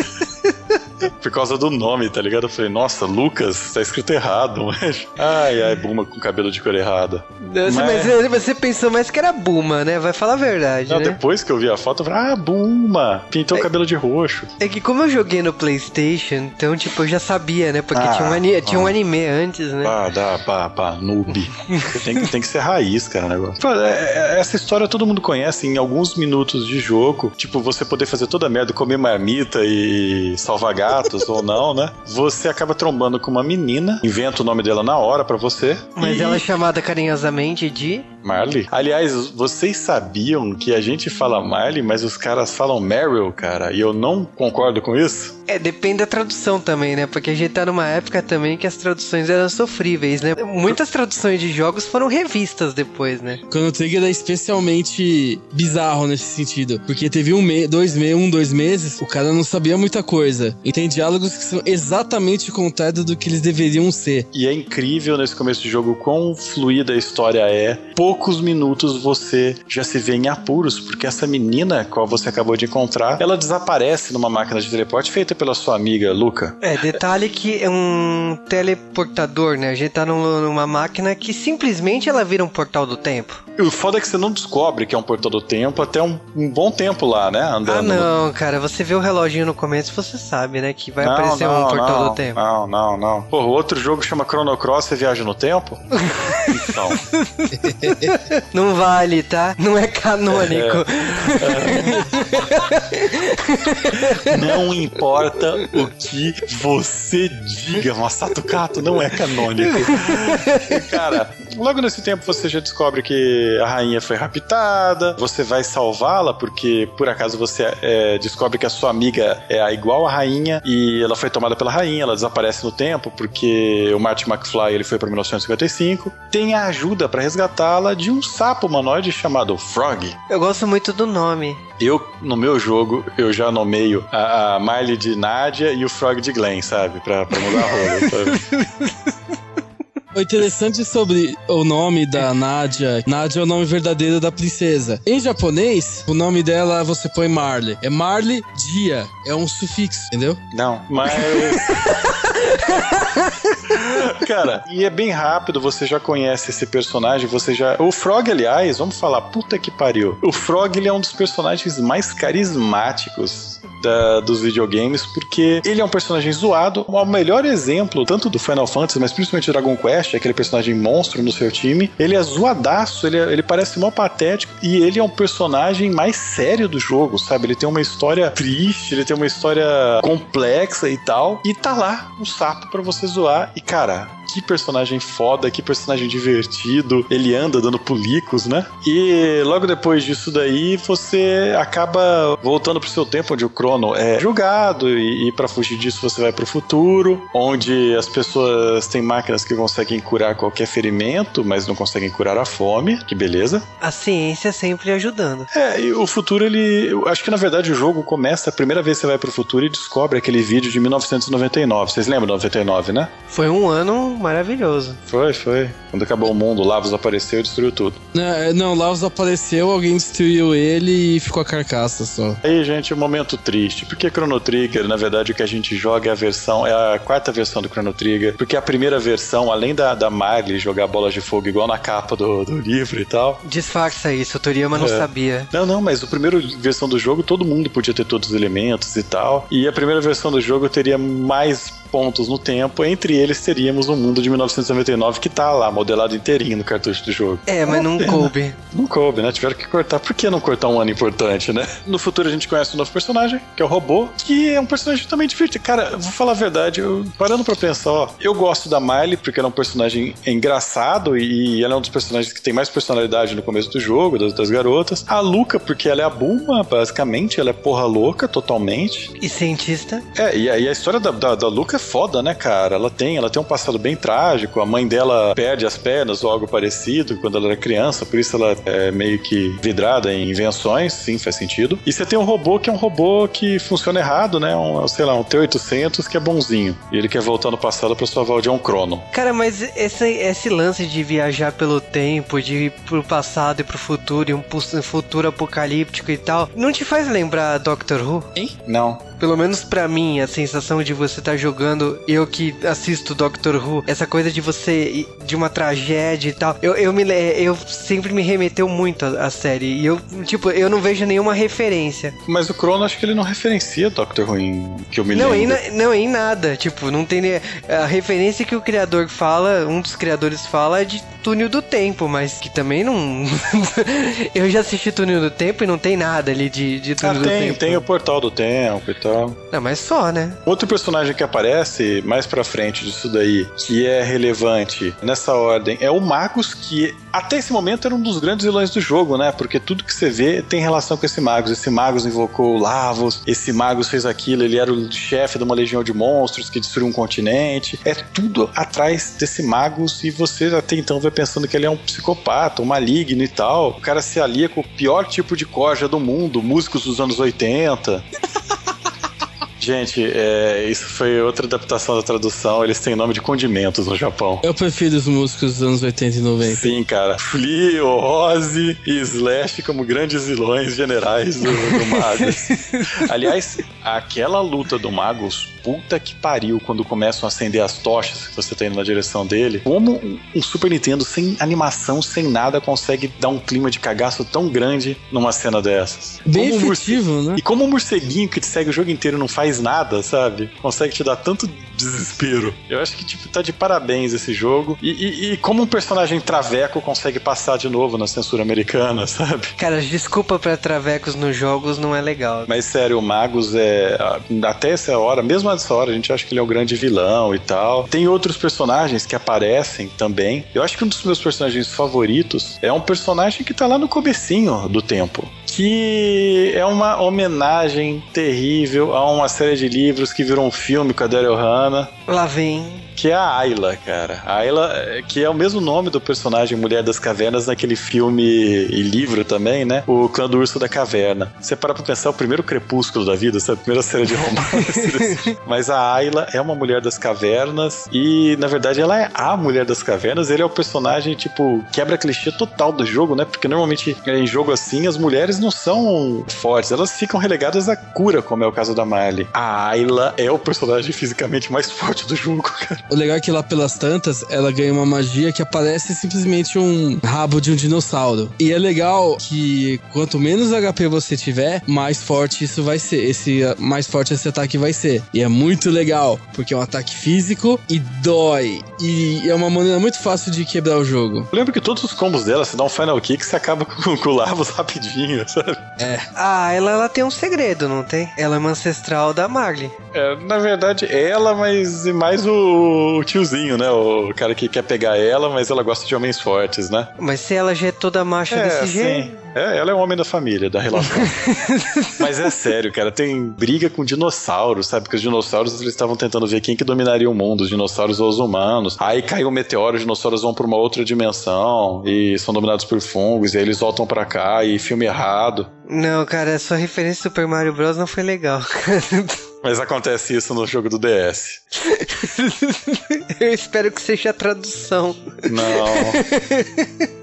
por causa do nome, tá ligado? Eu falei, nossa, Lucas, tá escrito errado, mas. Ai, ai, Buma com cabelo de cor errada. mas... mas... você pensou mais que era Buma, né? Vai falar a verdade. Não, né? depois que eu vi a foto, eu falei, ah, Buma, pintou o é... cabelo de roxo. É que como eu joguei no PlayStation, então, tipo, eu já sabia, né? Porque ah, tinha, um anime, tinha um anime antes, né? Pá, dá, pá, pá, noob. tem, que, tem que ser raiz, cara, o negócio. Pô, é, é, essa história todo mundo conhece em alguns minutos de jogo. Tipo, você poder fazer toda a merda, comer marmita e salvar gatos ou não, né? Você acaba trombando com uma menina, inventa o nome dela na hora para você. Mas e... ela é chamada carinhosamente de Marley. Aliás, vocês sabiam que a gente fala Marley, mas os caras falam Meryl, cara, e eu não concordo com isso? É, depende da tradução também, né? Porque a gente tá numa época também que as traduções eram sofríveis, né? Muitas traduções de jogos foram revistas depois, né? Chrono Trigger é especialmente bizarro nesse sentido, porque teve um mês, dois meses, um, dois meses, o cara não sabia muita coisa. E tem diálogos que são exatamente o contrário do que eles deveriam ser. E é incrível nesse começo de jogo quão fluida a história é. Pouco poucos minutos você já se vê em apuros, porque essa menina, qual você acabou de encontrar, ela desaparece numa máquina de teleporte feita pela sua amiga Luca. É, detalhe que é um teleportador, né? A gente tá numa máquina que simplesmente ela vira um portal do tempo. O foda é que você não descobre que é um portal do tempo até um, um bom tempo lá, né? Andando. Ah, não, cara, você vê o reloginho no começo, você sabe, né? Que vai não, aparecer não, um portal não, do tempo. Não, não, não. O outro jogo chama Chrono Cross, você viaja no tempo? então. não vale, tá? Não é canônico. É. não importa o que você diga, Masato Kato não é canônico. Cara, logo nesse tempo você já descobre que a rainha foi raptada, você vai salvá-la porque por acaso você é, descobre que a sua amiga é igual à rainha e ela foi tomada pela rainha, ela desaparece no tempo porque o Martin McFly ele foi para 1955. Tem a ajuda para resgatá-la de um sapo humanoide chamado Frog. Eu gosto muito do nome. Eu, no meu jogo, eu já nomeio a, a Miley de Nadia e o Frog de Glenn, sabe? Pra, pra mudar a rola, O interessante sobre o nome da Nadia, Nadia é o nome verdadeiro da princesa. Em japonês, o nome dela você põe Marley. É Marley Dia, é um sufixo, entendeu? Não, mas Cara, e é bem rápido, você já conhece esse personagem, você já. O Frog, aliás, vamos falar, puta que pariu. O Frog, ele é um dos personagens mais carismáticos da, dos videogames, porque ele é um personagem zoado. O melhor exemplo, tanto do Final Fantasy, mas principalmente do Dragon Quest, aquele personagem monstro no seu time. Ele é zoadaço, ele, é, ele parece mó patético e ele é um personagem mais sério do jogo, sabe? Ele tem uma história triste, ele tem uma história complexa e tal. E tá lá um sapo para você zoar. E cara, que personagem foda, que personagem divertido. Ele anda dando pulicos, né? E logo depois disso daí, você acaba voltando pro seu tempo, onde o Crono é julgado, e, e para fugir disso você vai pro futuro, onde as pessoas têm máquinas que conseguem curar qualquer ferimento, mas não conseguem curar a fome. Que beleza. A ciência sempre ajudando. É, e o futuro, ele. Eu acho que na verdade o jogo começa a primeira vez que você vai pro futuro e descobre aquele vídeo de 1999. Vocês lembram de 99, né? Foi um ano maravilhoso. Foi, foi. Quando acabou o mundo, Lavos apareceu e destruiu tudo. Não, é, não Lavos apareceu, alguém destruiu ele e ficou a carcaça só. Aí, gente, um momento triste. Porque Chrono Trigger, na verdade, o que a gente joga é a versão, é a quarta versão do Chrono Trigger. Porque a primeira versão, além da, da Marley jogar bolas de fogo igual na capa do, do livro e tal. Disfarça isso, Toriyama não é. sabia. Não, não, mas a primeira versão do jogo, todo mundo podia ter todos os elementos e tal. E a primeira versão do jogo teria mais pontos no tempo, entre eles teríamos o um mundo de 1999 que tá lá, modelado inteirinho no cartucho do jogo. É, mas não coube. Não coube, né? Tiveram que cortar. Por que não cortar um ano importante, né? No futuro a gente conhece um novo personagem, que é o robô, que é um personagem também divertido. Cara, vou falar a verdade, eu, parando pra pensar, ó, eu gosto da Miley porque ela é um personagem engraçado e ela é um dos personagens que tem mais personalidade no começo do jogo, das, das garotas. A Luca, porque ela é a Bulma, basicamente, ela é porra louca totalmente. E cientista. É, e, e a história da, da, da Luca foda, né, cara? Ela tem, ela tem um passado bem trágico. A mãe dela perde as pernas ou algo parecido quando ela era criança, por isso ela é meio que vidrada em invenções, sim, faz sentido. E você tem um robô que é um robô que funciona errado, né? Um, sei lá, um T-800 que é bonzinho. E ele quer voltar no passado pra salvar o John Crono. Cara, mas esse, esse lance de viajar pelo tempo, de ir pro passado e pro futuro, e um futuro apocalíptico e tal, não te faz lembrar Doctor Who? Hein? Não pelo menos para mim, a sensação de você estar tá jogando, eu que assisto Doctor Who, essa coisa de você, de uma tragédia e tal, eu, eu, me, eu sempre me remeteu muito à, série. E eu, tipo, eu não vejo nenhuma referência. Mas o Crono, acho que ele não referencia Doctor Who em, que eu me não, lembro. Em, não, em nada. Tipo, não tem. A referência que o criador fala, um dos criadores fala é de Túnel do Tempo, mas que também não. eu já assisti Túnel do Tempo e não tem nada ali de, de Túnel ah, do tem, Tempo. Tem o Portal do Tempo e tal. Não, mas só, né? Outro personagem que aparece mais pra frente disso daí, que é relevante nessa ordem, é o Magus, que até esse momento era um dos grandes vilões do jogo, né? Porque tudo que você vê tem relação com esse Magus. Esse Magus invocou Lavos, esse Magus fez aquilo, ele era o chefe de uma legião de monstros que destruiu um continente. É tudo atrás desse Magus e você até então vai pensando que ele é um psicopata, um maligno e tal. O cara se alia com o pior tipo de corja do mundo, músicos dos anos 80. Gente, é, isso foi outra adaptação da tradução. Eles têm nome de condimentos no Japão. Eu prefiro os músicos dos anos 80 e 90. Sim, cara. Flea, Ozzy e Slash como grandes vilões generais do, do Magus. Aliás, aquela luta do Magus, puta que pariu, quando começam a acender as tochas que você tá indo na direção dele. Como um Super Nintendo sem animação, sem nada, consegue dar um clima de cagaço tão grande numa cena dessas? Bem Como um efetivo, né? E como o morceguinho que te segue o jogo inteiro não faz nada, sabe? Consegue te dar tanto desespero. Eu acho que, tipo, tá de parabéns esse jogo. E, e- e como um personagem traveco consegue passar de novo na censura americana, sabe? Cara, desculpa pra travecos nos jogos não é legal. Mas sério, o Magus é. Até essa hora, mesmo nessa hora, a gente acha que ele é o grande vilão e tal. Tem outros personagens que aparecem também. Eu acho que um dos meus personagens favoritos é um personagem que tá lá no comecinho do tempo. Que é uma homenagem terrível a uma série de livros que virou um filme com a Daryl Hannah. Lá vem. Que é a Ayla, cara. A Ayla, eh, que é o mesmo nome do personagem Mulher das Cavernas naquele filme e livro também, né? O Clã do Urso da Caverna. Você para pra pensar, é o primeiro crepúsculo da vida, essa é a primeira série de romance. Mas a Ayla é uma Mulher das Cavernas e, na verdade, ela é a Mulher das Cavernas. Ele é o personagem, tipo, quebra clichê total do jogo, né? Porque normalmente em jogo assim, as mulheres não são fortes, elas ficam relegadas à cura, como é o caso da Marley. A Ayla é o personagem fisicamente mais forte do jogo, cara. O legal é que lá pelas tantas, ela ganha uma magia que aparece simplesmente um rabo de um dinossauro. E é legal que quanto menos HP você tiver, mais forte isso vai ser. Esse mais forte esse ataque vai ser. E é muito legal, porque é um ataque físico e dói. E é uma maneira muito fácil de quebrar o jogo. Eu lembro que todos os combos dela, você dá um final kick, você acaba com, com o Lavos rapidinho, sabe? Ah, ela, ela tem um segredo, não tem? Ela é uma ancestral da Marley. É, na verdade, ela, mas e mais o, o tiozinho, né? O cara que quer pegar ela, mas ela gosta de homens fortes, né? Mas se ela já é toda macha desse jeito. É, ela é um homem da família, da relação. Mas é sério, cara, tem briga com dinossauros, sabe? Porque os dinossauros eles estavam tentando ver quem que dominaria o mundo, os dinossauros ou os humanos. Aí caiu um meteoro, os dinossauros vão pra uma outra dimensão e são dominados por fungos, e aí eles voltam pra cá e filme errado. Não, cara, a sua referência Super Mario Bros. não foi legal. Mas acontece isso no jogo do DS. Eu espero que seja a tradução. Não.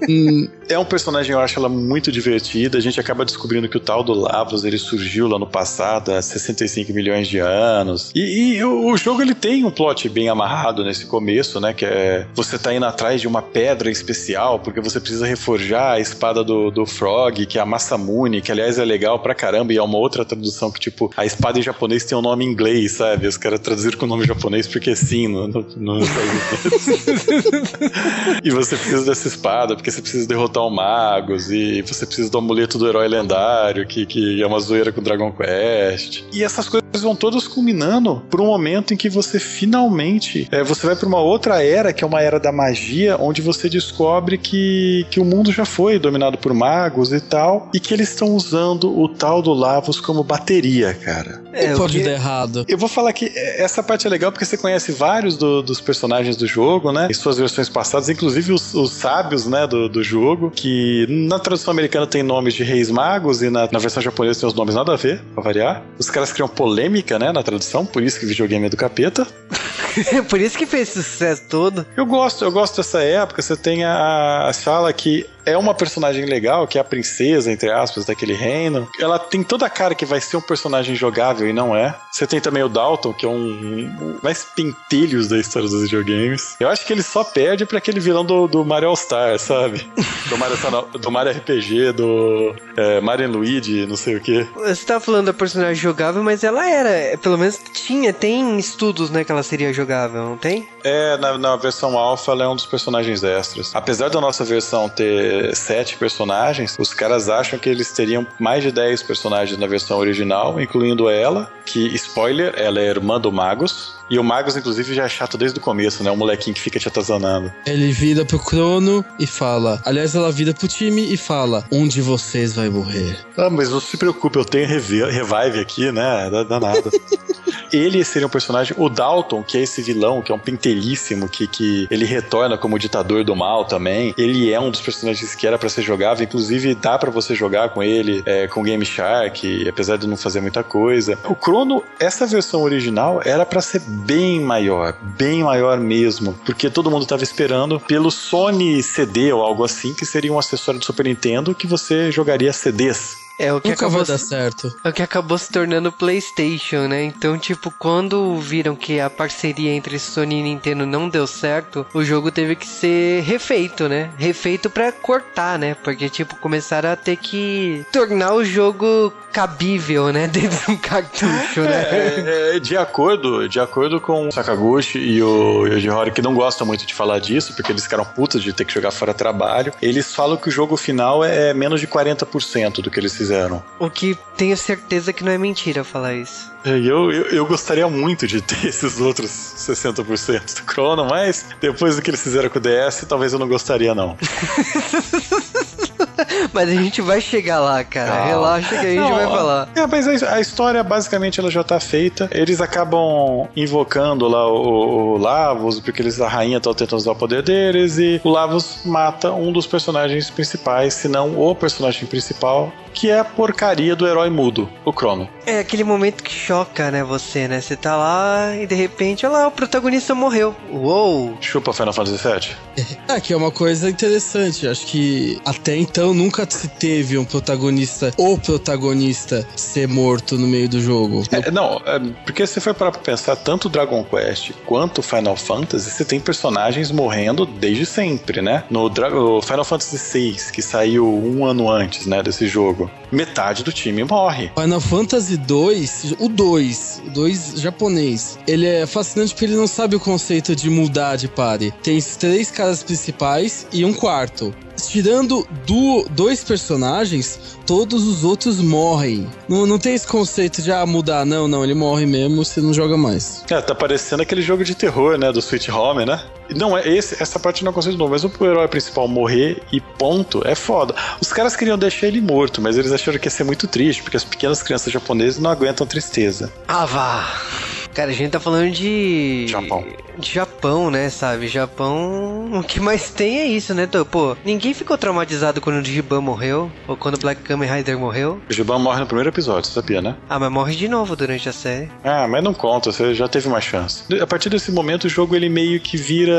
Hum, É um personagem, eu acho ela muito divertida. A gente acaba descobrindo que o tal do Lavos ele surgiu lá no passado, há 65 milhões de anos. E, e o, o jogo ele tem um plot bem amarrado nesse começo, né? Que é você tá indo atrás de uma pedra especial, porque você precisa reforjar a espada do, do Frog, que é a Masamune, que aliás é legal pra caramba, e é uma outra tradução que, tipo, a espada em japonês tem um nome em inglês, sabe? Os caras traduziram com o nome japonês porque sim, no, no, no E você precisa dessa espada, porque você precisa derrotar o Magus, e você precisa do amuleto do herói lendário, que, que é uma zoeira com Dragon Quest. E essas coisas vão todas culminando por um momento em que você finalmente é, você vai para uma outra era, que é uma era da magia, onde você descobre que, que o mundo já foi dominado por magos e tal, e que eles estão usando o tal do Lavos como bateria, cara. É, o que- errado. Eu vou falar que essa parte é legal porque você conhece vários do- dos personagens do jogo, né? Em suas versões passadas, inclusive os, os sábios, né, do, do jogo, que na tradução americana tem nomes de reis magos e na, na versão japonesa tem os nomes nada a ver, pra variar. Os caras criam polêmica, né, na tradução, por isso que videogame é do capeta. Por isso que fez esse sucesso todo. Eu gosto, eu gosto dessa época. Você tem a, a Shala que é uma personagem legal, que é a princesa, entre aspas, daquele reino. Ela tem toda a cara que vai ser um personagem jogável e não é. Você tem também o Dalton, que é um, um mais pentelhos da história dos videogames. Eu acho que ele só perde pra aquele vilão do, do Mario All Star, sabe? Do Mario, do Mario RPG, do é, Mario Luigi, não sei o quê. Você tá falando da personagem jogável, mas ela era, pelo menos tinha, tem estudos, né, que ela seria jogável, não tem? É, na, na versão alpha ela é um dos personagens extras. Apesar da nossa versão ter sete personagens, os caras acham que eles teriam mais de 10 personagens na versão original, incluindo ela, que, spoiler, ela é irmã do Magus. E o Magus, inclusive, já é chato desde o começo, né? O molequinho que fica te atazanando. Ele vira pro Crono e fala. Aliás, ela vira pro time e fala: Um de vocês vai morrer. Ah, mas não se preocupe, eu tenho revi- revive aqui, né? Nada. ele seria um personagem. O Dalton, que é esse vilão, que é um pentelíssimo, que, que ele retorna como ditador do mal também. Ele é um dos personagens que era para ser jogável. Inclusive, dá para você jogar com ele é, com Game Shark, apesar de não fazer muita coisa. O Chrono, essa versão original, era para ser bem maior, bem maior mesmo, porque todo mundo tava esperando pelo Sony CD ou algo assim, que seria um acessório do Super Nintendo que você jogaria CDs. É o que Nunca acabou vai dar certo. É o que acabou se tornando PlayStation, né? Então, tipo, quando viram que a parceria entre Sony e Nintendo não deu certo, o jogo teve que ser refeito, né? Refeito pra cortar, né? Porque, tipo, começaram a ter que tornar o jogo cabível, né? Dentro de um cartucho, né? É, é, de acordo, de acordo com o Sakaguchi e o Yoji Horii, que não gostam muito de falar disso, porque eles ficaram putos de ter que jogar fora trabalho, eles falam que o jogo final é menos de 40% do que eles fizeram. O que tenho certeza que não é mentira falar isso. É, Eu, eu, eu gostaria muito de ter esses outros 60% do Chrono, mas depois do que eles fizeram com o DS, talvez eu não gostaria, não. Mas a gente vai chegar lá, cara. Calma. Relaxa que a gente Não, vai falar. É, mas a, a história, basicamente, ela já tá feita. Eles acabam invocando lá o, o Lavos, porque eles, a rainha tá tentando usar o poder deles, e o Lavos mata um dos personagens principais, se não o personagem principal, que é a porcaria do herói mudo, o Crono. É aquele momento que choca, né, você, né? Você tá lá e de repente, olha lá, o protagonista morreu. Uou! Chupa Final Fantasy VII. É, que é uma coisa interessante. Acho que até então nunca se teve um protagonista ou protagonista ser morto no meio do jogo. É, não, é, porque se for parar pra pensar, tanto Dragon Quest quanto Final Fantasy, você tem personagens morrendo desde sempre, né? No Dra Final Fantasy VI, que saiu um ano antes, né, desse jogo, metade do time morre. Final Fantasy 2, o 2, o 2 japonês, ele é fascinante porque ele não sabe o conceito de mudar de pare. Tem três caras principais e um quarto. Tirando do, dois personagens, todos os outros morrem. Não, não tem esse conceito de ah, mudar. Não, não, ele morre mesmo, você não joga mais. É, tá parecendo aquele jogo de terror, né, do Sweet Home, né? Não, é esse, essa parte não consigo de novo, mas o herói principal morrer e ponto é foda. Os caras queriam deixar ele morto, mas eles acharam que ia ser muito triste, porque as pequenas crianças japonesas não aguentam tristeza. Ah, vá! Cara, a gente tá falando de. Japão. Japão, né, sabe? Japão. O que mais tem é isso, né? Pô, ninguém ficou traumatizado quando o Digiban morreu? Ou quando o Black Kamen Rider morreu? O Giban morre no primeiro episódio, você sabia, né? Ah, mas morre de novo durante a série. Ah, mas não conta, você já teve uma chance. A partir desse momento, o jogo ele meio que vira.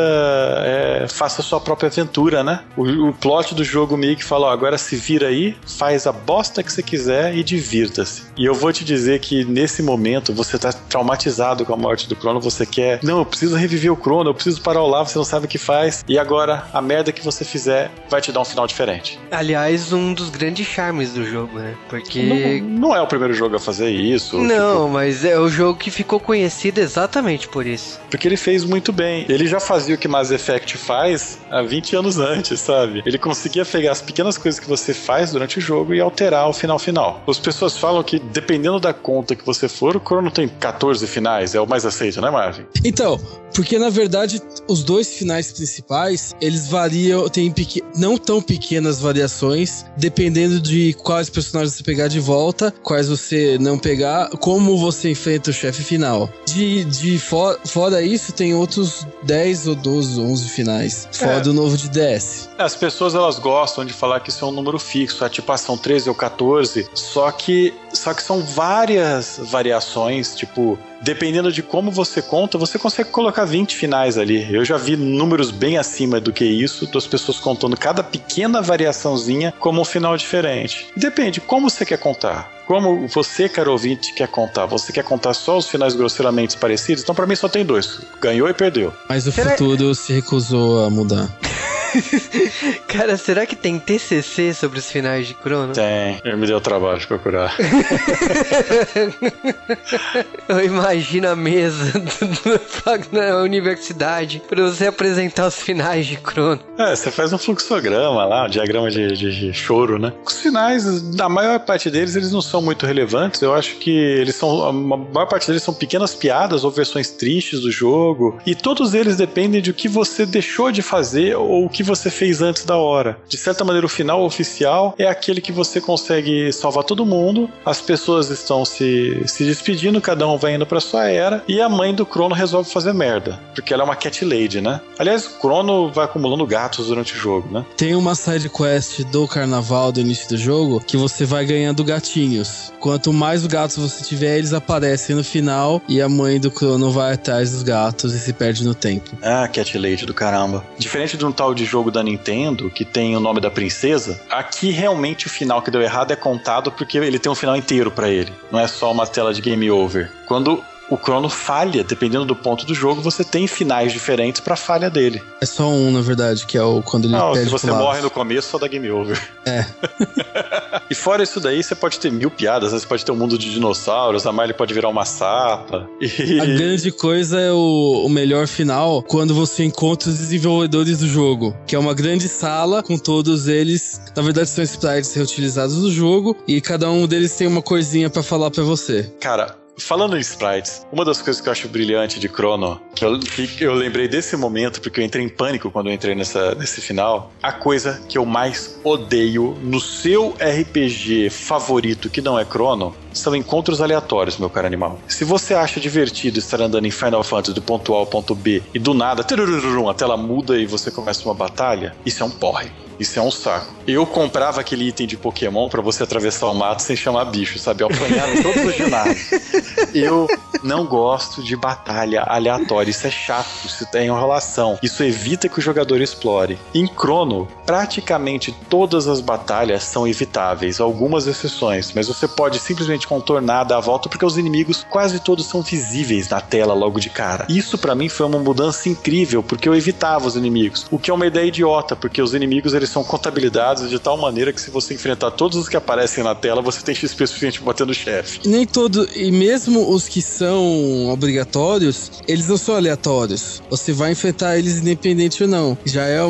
é, faça sua própria aventura, né? O, o plot do jogo meio que fala: ó, agora se vira aí, faz a bosta que você quiser e divirta-se. E eu vou te dizer que nesse momento você tá traumatizado com a morte do Crono, você quer. Não, eu preciso reviver o Crono, eu preciso parar o lá, você não sabe o que faz. E agora, a merda que você fizer vai te dar um final diferente. Aliás, um dos grandes charmes do jogo, né? Porque. Não, não é o primeiro jogo a fazer isso. Não, mas é o jogo que ficou conhecido exatamente por isso. Porque ele fez muito bem. Ele já fazia o que Mass Effect faz há 20 anos antes, sabe? Ele conseguia pegar as pequenas coisas que você faz durante o jogo e alterar o final final. As pessoas falam que dependendo da conta que você for, o Chrono tem 14 finais, é o mais aceito, né, Marvin? Então, porque na verdade os dois finais principais eles variam, tem peque- não tão pequenas variações, dependendo de quais personagens você pegar de volta, quais você não pegar, como você enfrenta o chefe final. De, de fo- fora isso, tem outros 10 ou 12, 11 finais, fora É. do novo de DS. As pessoas elas gostam de falar que isso é um número fixo, é tipo, ah, são 13 ou 14, só que, só que são várias variações, tipo, dependendo de como você conta, você consegue colocar 20 finais ali. Eu já vi números bem acima do que isso, das pessoas contando cada pequena variaçãozinha como um final diferente. Depende, como você quer contar? Como você, caro ouvinte, quer contar? Você quer contar só os finais grosseiramente parecidos? Então, pra mim, só tem dois: ganhou e perdeu. Mas o Será- futuro se recusou a mudar. Cara, será que tem TCC sobre os finais de Chrono? Tem, me deu trabalho de procurar. Eu imagino a mesa na universidade pra você apresentar os finais de Chrono. É, você faz um fluxograma lá, um diagrama de, de- de choro, né? Os finais, na maior parte deles, eles não são muito relevantes. Eu acho que eles são. A maior parte deles são pequenas piadas ou versões tristes do jogo. E todos eles dependem de o que você deixou de fazer ou o que que você fez antes da hora. De certa maneira, o final oficial é aquele que você consegue salvar todo mundo, as pessoas estão se, se despedindo, cada um vai indo pra sua era, e a mãe do Crono resolve fazer merda. Porque ela é uma cat lady, né? Aliás, o Crono vai acumulando gatos durante o jogo, né? Tem uma side quest do carnaval do início do jogo que você vai ganhando gatinhos. Quanto mais gatos você tiver, eles aparecem no final e a mãe do Crono vai atrás dos gatos e se perde no tempo. Ah, cat lady do caramba. Diferente de um tal de jogo da Nintendo que tem o nome da princesa, aqui realmente o final que deu errado é contado porque ele tem um final inteiro para ele. Não é só uma tela de game over. Quando o Chrono falha, dependendo do ponto do jogo, você tem finais diferentes pra falha dele. É só um, na verdade, que é o quando ele Não, perde se você pro lado. morre no começo, só dá game over. É. E fora isso daí, você pode ter mil piadas, né? você pode ter um mundo de dinossauros, a Miley pode virar uma sapa. E... A grande coisa é o, o melhor final quando você encontra os desenvolvedores do jogo, que é uma grande sala com todos eles. Na verdade, são sprites reutilizados do jogo e cada um deles tem uma coisinha pra falar pra você. Cara, falando em sprites, uma das coisas que eu acho brilhante de Chrono, que eu, que eu lembrei desse momento, porque eu entrei em pânico quando eu entrei nessa, nesse final, a coisa que eu mais odeio no seu RPG favorito, que não é Chrono, são encontros aleatórios, meu caro animal. Se você acha divertido estar andando em Final Fantasy do ponto A ao ponto B e do nada, a tela muda e você começa uma batalha, isso é um porre. Isso é um saco. Eu comprava aquele item de Pokémon pra você atravessar o mato sem chamar bicho, sabe? Eu todos os ginásios. Eu não gosto de batalha aleatória. Isso é chato, isso tem enrolação. Isso evita que o jogador explore. Em Chrono, praticamente todas as batalhas são evitáveis, algumas exceções, mas você pode simplesmente contornar, dar a volta, porque os inimigos quase todos são visíveis na tela logo de cara. Isso pra mim foi uma mudança incrível, porque eu evitava os inimigos. O que é uma ideia idiota, porque os inimigos eles são contabilizados de tal maneira que se você enfrentar todos os que aparecem na tela, você tem XP suficiente pra bater no chefe. Nem todo, e mesmo os que são obrigatórios, eles não são aleatórios. Você vai enfrentar eles independente ou não. Já é,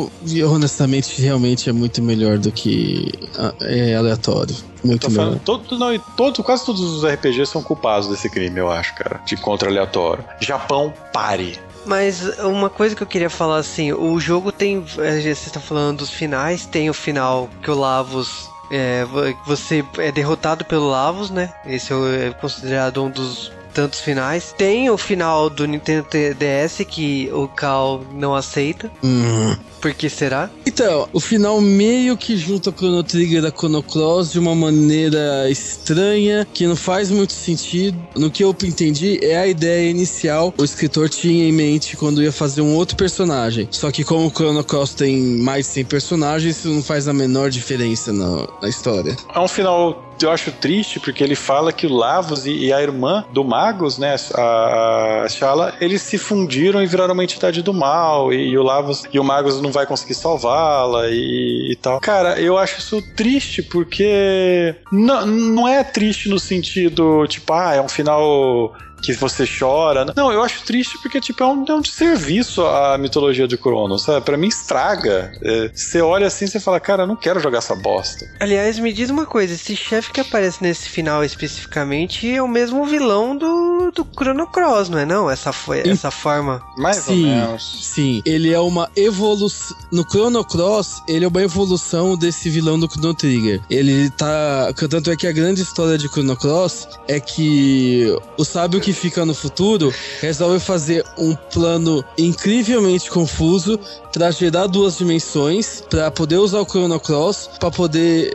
honestamente, realmente é muito melhor do que ah, é aleatório. Muito melhor. falando, todo, não, e todo, quase todos os RPGs são culpados desse crime, eu acho, cara, de contra aleatório. Japão, pare. Mas uma coisa que eu queria falar assim, o jogo tem. eh, Você está falando dos finais, tem o final que o Lavos. é, vo- você é derrotado pelo Lavos, né? Esse é é considerado um dos tantos finais. Tem o final do Nintendo DS que o Cal não aceita. Hum. Por que será? Então, o final meio que junta o Chrono Trigger da Chrono Cross de uma maneira estranha, que não faz muito sentido. No que eu entendi, é a ideia inicial o escritor tinha em mente quando ia fazer um outro personagem. Só que como o Chrono Cross tem mais de 100 personagens, isso não faz a menor diferença na, na história. É um final eu acho triste porque ele fala que o Lavos e, e a irmã do Magus, né, a, a Shala, eles se fundiram e viraram uma entidade do mal e, e o Lavos e o Magus não vai conseguir salvá-la e, e tal. Cara, eu acho isso triste porque não, não é triste no sentido tipo, ah, é um final que você chora. Não, eu acho triste porque, tipo, é um, é um desserviço à mitologia de Cronos, sabe? Pra mim estraga. É, você olha assim e você fala, cara, eu não quero jogar essa bosta. Aliás, me diz uma coisa: esse chefe que aparece nesse final especificamente é o mesmo vilão do, do Chrono Cross, não é? Não? Essa, foi, essa forma. Mais Sim. ou menos. Sim, ele é uma evolução. No Chrono Cross, ele é uma evolução desse vilão do Chrono Trigger. Ele tá. Tanto é que a grande história de Chrono Cross é que o sábio que fica no futuro resolve fazer um plano incrivelmente confuso pra gerar duas dimensões pra poder usar o Chrono Cross pra poder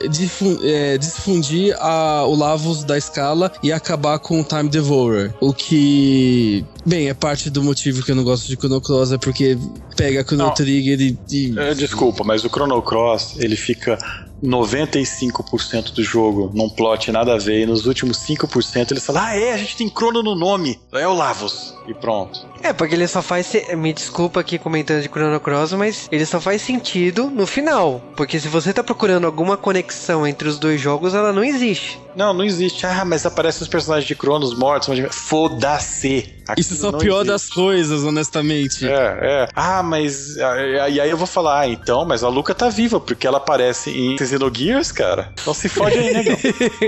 é, difundir a- o Lavos da escala e acabar com o Time Devourer. O que, bem, é parte do motivo que eu não gosto de Chrono Cross é porque pega Chrono Não. Trigger e, e É, desculpa, mas o Chrono Cross, ele fica 95% do jogo num plot nada a ver, e nos últimos 5% eles falam, ah é, a gente tem Chrono no nome, é o Lavos, e pronto. É, porque ele só faz. se- Me desculpa aqui comentando de Chrono Cross, mas ele só faz sentido no final. Porque se você tá procurando alguma conexão entre os dois jogos, ela não existe. Não, não existe. Ah, mas aparecem os personagens de Cronos mortos. Mas... Foda-se. Isso é só o pior existe. das coisas, honestamente. É, é. Ah, mas. E aí eu vou falar, ah, então, mas a Luca tá viva, porque ela aparece em Xenogears, cara. Então se fode aí, negão.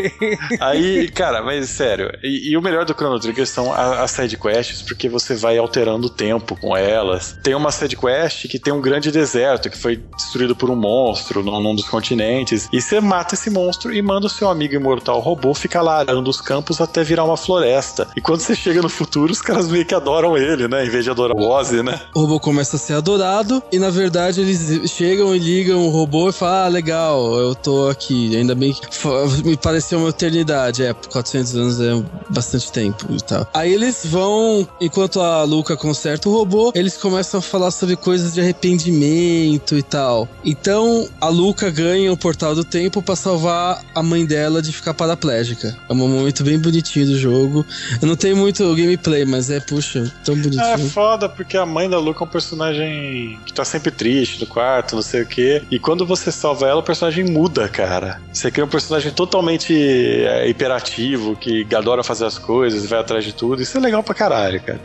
aí, cara, mas sério. E, e, o melhor do Chrono Trigger são as sidequests, porque você vai alterando o tempo com elas. Tem uma sidequest que tem um grande deserto que foi destruído por um monstro num, num dos continentes. E você mata esse monstro e manda o seu amigo imortal robô ficar lá arando os campos até virar uma floresta. E quando você chega no futuro, os caras meio que adoram ele, né? Em vez de adorar o Ozzy, né? O robô começa a ser adorado e na verdade eles chegam e ligam o robô e falam: Ah, legal, eu tô aqui. Ainda bem que me pareceu uma eternidade. É, 400 anos é bastante tempo e tal. Aí eles vão, enquanto a Luca conserta o robô, eles começam a falar sobre coisas de arrependimento e tal. Então a Luca ganha o portal do tempo para salvar a mãe dela de ficar paraplégica. É um momento bem bonitinho do jogo. Eu não tenho muito gameplay, mas é, puxa, tão bonitinho. É foda, porque a mãe da Luca é um personagem que tá sempre triste no quarto, não sei o quê. E quando você salva ela, o personagem muda, cara. Você cria um personagem totalmente é, hiperativo, que adora fazer as coisas, vai atrás de tudo. Isso é legal pra caralho, cara.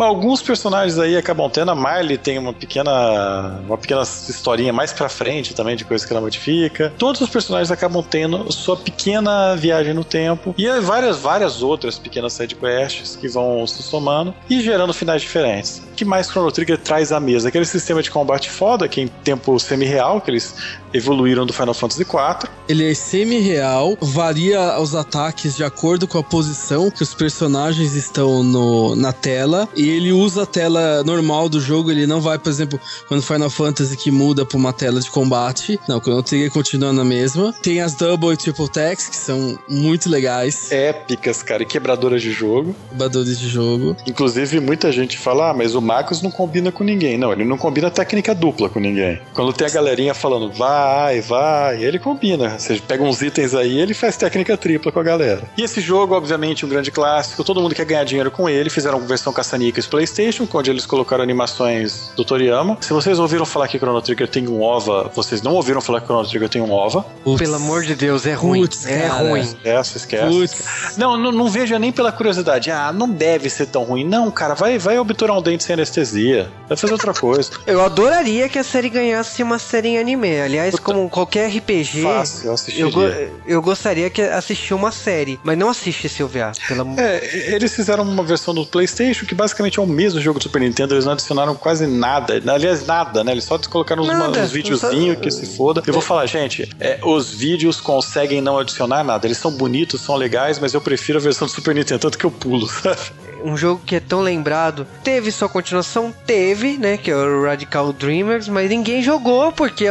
Alguns personagens aí acabam tendo. A Marley tem uma pequena. uma pequena historinha mais pra frente também de coisas que ela modifica. Todos os personagens acabam tendo sua pequena viagem no tempo. E várias, várias outras pequenas sidequests que vão se somando e gerando finais diferentes. O que mais Chrono Trigger traz à mesa? Aquele sistema de combate foda, que em tempo semi-real, que eles evoluíram do Final Fantasy IV. Ele é semi-real, varia os ataques de acordo com a posição que os personagens estão no, na tela, e ele usa a tela normal do jogo, ele não vai, por exemplo, quando Final Fantasy que muda para uma tela de combate. Não, Chrono Trigger continua na mesma. Tem as Double e Triple Attacks, que são muito legais. Épicas, cara, e quebradoras de jogo. Quebradoras de jogo. Inclusive, muita gente fala, ah, mas o Marcos não combina com ninguém. Não, ele não combina técnica dupla com ninguém. Quando tem a galerinha falando, vai, vai, ele combina. Você pega uns itens aí, ele faz técnica tripla com a galera. E esse jogo, obviamente, um grande clássico. Todo mundo quer ganhar dinheiro com ele. Fizeram uma versão caça-níqueis PlayStation, onde eles colocaram animações do Toriyama. Se vocês ouviram falar que Chrono Trigger tem um OVA, vocês não ouviram falar que Chrono Trigger tem um OVA. Pelo amor de Deus, é ruim. Puts, é cara. Ruim. Esquece, esquece. Não, não, não veja nem pela curiosidade. Ah, não deve ser tão ruim. Não, cara, vai, vai obturar um dente sem anestesia. Vai fazer outra coisa. Eu adoraria que a série ganhasse uma série em anime. Aliás, como qualquer RPG, Fácil, eu, eu, eu, gostaria que assistir uma série, mas não assiste esse OVA. Pela... É, eles fizeram uma versão do PlayStation que basicamente é o mesmo jogo do Super Nintendo. Eles não adicionaram quase nada. Aliás, nada, né? Eles só colocaram uns, uns videozinhos só... que se foda. Eu vou falar, gente, é, os vídeos conseguem não adicionar nada. Eles são bonitos, são legais, mas eu prefiro a versão do Super Nintendo, tanto que eu pulo, sabe? um jogo que é tão lembrado. Teve sua continuação? Teve, né? Que é o Radical Dreamers, mas ninguém jogou porque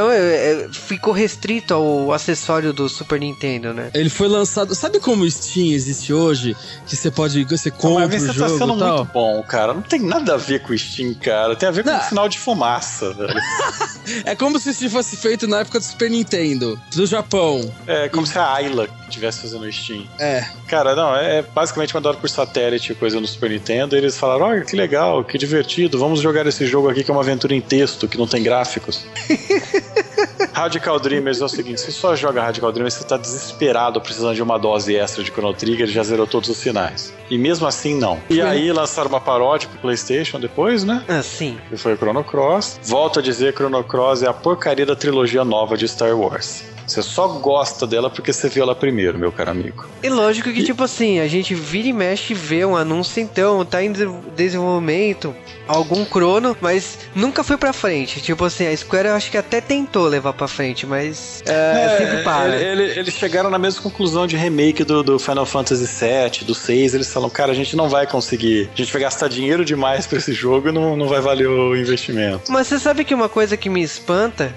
ficou restrito ao acessório do Super Nintendo, né? Ele foi lançado. Sabe como o Steam existe hoje? Que você pode. Você compra Não, o jogo. Tá sendo muito bom, cara. Não tem nada a ver com o Steam, cara. Tem a ver com o final de fumaça, velho. é como se o Steam fosse feito na época do Super Nintendo, do Japão. É, como e... se a Ayla estivesse fazendo o Steam. É. Cara, não, é basicamente mandado por satélite coisa no Super Nintendo, e eles falaram: olha, que legal, que divertido, vamos jogar esse jogo aqui que é uma aventura em texto, que não tem gráficos. Radical Dreamers é o seguinte: você só joga Radical Dreamers, você tá desesperado precisando de uma dose extra de Chrono Trigger e já zerou todos os sinais. E mesmo assim, não. E aí lançaram uma paródia pro PlayStation depois, né? Ah, sim. Que foi o Chrono Cross. Volto a dizer: Chrono Cross é a porcaria da trilogia nova de Star Wars. Você só gosta dela porque você viu ela primeiro, meu caro amigo. E lógico que, e... tipo assim, a gente vira e mexe e vê um anúncio, então, tá em desenvolvimento, algum crono, mas nunca foi pra frente. Tipo assim, a Square eu acho que até tentou levar pra frente, mas é, é, sempre para. Ele, ele, eles chegaram na mesma conclusão de remake do, do Final Fantasy VII, do 6. Eles falam, cara, a gente não vai conseguir. A gente vai gastar dinheiro demais pra esse jogo e não, não vai valer o investimento. Mas você sabe que uma coisa que me espanta,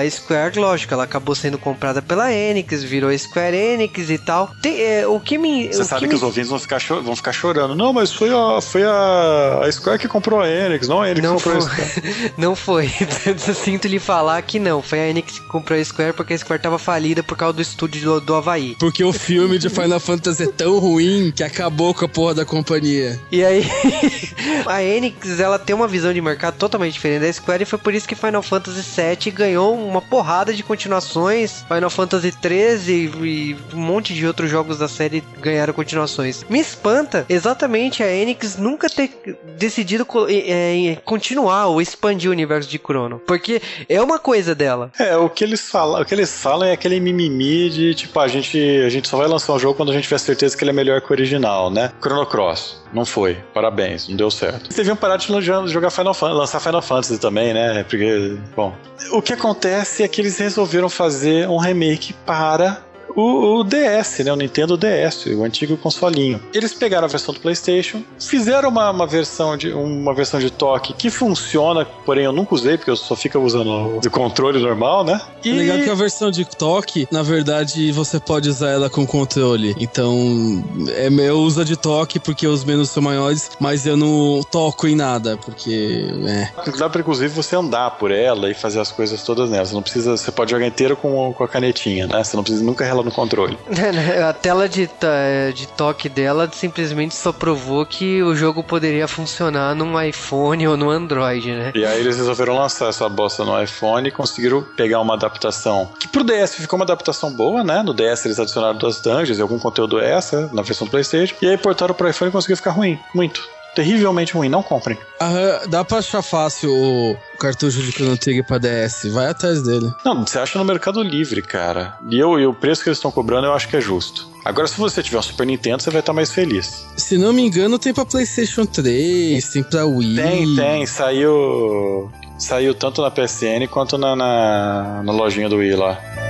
a Square, lógico, ela acabou sendo comprada pela Enix, virou Square Enix e tal. Tem, é, o que me. Você sabe que, que me... os ouvintes vão ficar, vão ficar chorando. Não, mas foi a, foi a, a Square que comprou a Enix, não a Enix não que comprou foi, a Square. não foi. Sinto lhe falar que não. Foi a Enix que comprou a Square porque a Square tava falida por causa do estúdio do, do Havaí. Porque o filme de Final Fantasy é tão ruim que acabou com a porra da companhia. E aí, a Enix, ela tem uma visão de mercado totalmente diferente da Square e foi por isso que Final Fantasy VII ganhou uma porrada de continuações. Final Fantasy 13 e, um monte de outros jogos da série ganharam continuações. Me espanta exatamente a Enix nunca ter decidido é, continuar ou expandir o universo de Chrono. Porque é uma coisa dela. É, o que eles falam, o que eles falam é aquele mimimi de tipo, a gente, a gente só vai lançar um jogo quando a gente tiver certeza que ele é melhor que o original, né? Chrono Cross. Não foi. Parabéns, não deu certo. Vocês deviam parar de jogar Final Fantasy, lançar Final Fantasy também, né? Porque, bom. O que acontece é que eles resolveram fazer um remake para o, o, DS, né? O Nintendo DS, o antigo consolinho. Eles pegaram a versão do PlayStation, fizeram uma, uma versão de uma versão de toque que funciona, porém eu nunca usei porque eu só fico usando o controle normal, né? E... É legal que a versão de toque, na verdade, você pode usar ela com controle. Então, é, eu uso a de toque porque os menus são maiores, mas eu não toco em nada, porque é. Dá pra inclusive você andar por ela e fazer as coisas todas nela. Você não precisa, você pode jogar inteiro com, com a canetinha, né? Você não precisa nunca relar no controle. a tela de, de toque dela simplesmente só provou que o jogo poderia funcionar num iPhone ou no Android, né? E aí eles resolveram lançar essa bosta no iPhone e conseguiram pegar uma adaptação que pro DS ficou uma adaptação boa, né? No DS eles adicionaram duas dungeons e algum conteúdo essa na versão do PlayStation. E aí portaram pro iPhone e conseguiu ficar ruim, muito terrivelmente ruim, não comprem. Ah, dá pra achar fácil o cartucho de Chrono Trigger pra DS, vai atrás dele. Não, você acha no Mercado Livre, cara. E, eu, e o preço que eles estão cobrando eu acho que é justo. Agora, se você tiver um Super Nintendo, você vai estar mais feliz. Se não me engano, tem pra PlayStation 3, tem pra Wii. Tem, tem. Saiu. Saiu tanto na PSN quanto na, na, na lojinha do Wii lá.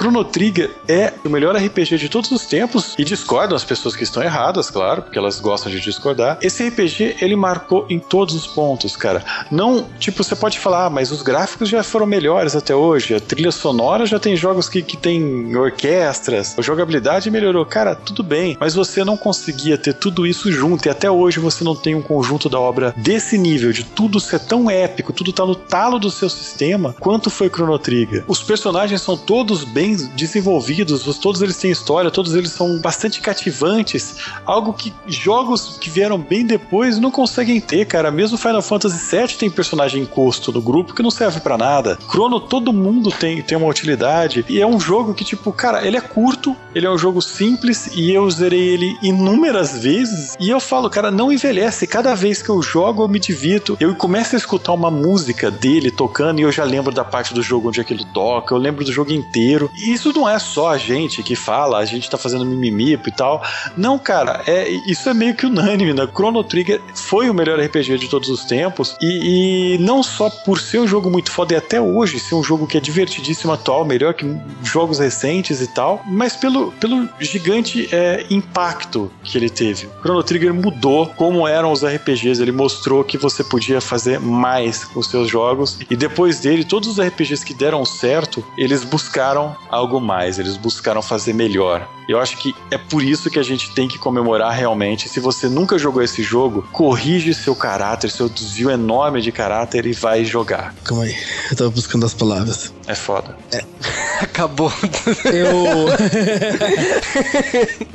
Chrono Trigger é o melhor RPG de todos os tempos e discordam as pessoas que estão erradas, claro, porque elas gostam de discordar. Esse RPG ele marcou em todos os pontos, cara. Não, tipo, você pode falar, ah, mas os gráficos já foram melhores até hoje, a trilha sonora já tem jogos que, que tem orquestras, a jogabilidade melhorou. Cara, tudo bem, mas você não conseguia ter tudo isso junto e até hoje você não tem um conjunto da obra desse nível, de tudo ser tão épico, tudo tá no talo do seu sistema, quanto foi Chrono Trigger. Os personagens são todos bem bem desenvolvidos, todos eles têm história, todos eles são bastante cativantes, algo que jogos que vieram bem depois não conseguem ter, cara. Mesmo Final Fantasy VII tem personagem encosto no grupo que não serve para nada. Chrono todo mundo tem, tem uma utilidade e é um jogo que tipo, cara, ele é curto, ele é um jogo simples e eu zerei ele inúmeras vezes e eu falo, cara, não envelhece. Cada vez que eu jogo eu me divirto, eu começo a escutar uma música dele tocando e eu já lembro da parte do jogo onde aquilo toca, eu lembro do jogo inteiro isso não é só a gente que fala, a gente tá fazendo mimimi e tal. Não, cara, é, isso é meio que unânime, né? Chrono Trigger foi o melhor RPG de todos os tempos e, e não só por ser um jogo muito foda e até hoje ser um jogo que é divertidíssimo atual, melhor que jogos recentes e tal, mas pelo, pelo gigante é, impacto que ele teve. Chrono Trigger mudou como eram os RPGs, ele mostrou que você podia fazer mais com seus jogos e depois dele, todos os RPGs que deram certo, eles buscaram algo mais, eles buscaram fazer melhor. Eu acho que é por isso que a gente tem que comemorar realmente. Se você nunca jogou esse jogo, corrige seu caráter, seu desvio enorme de caráter e vai jogar. Calma aí, eu tava buscando as palavras. É foda. É. Acabou. Eu.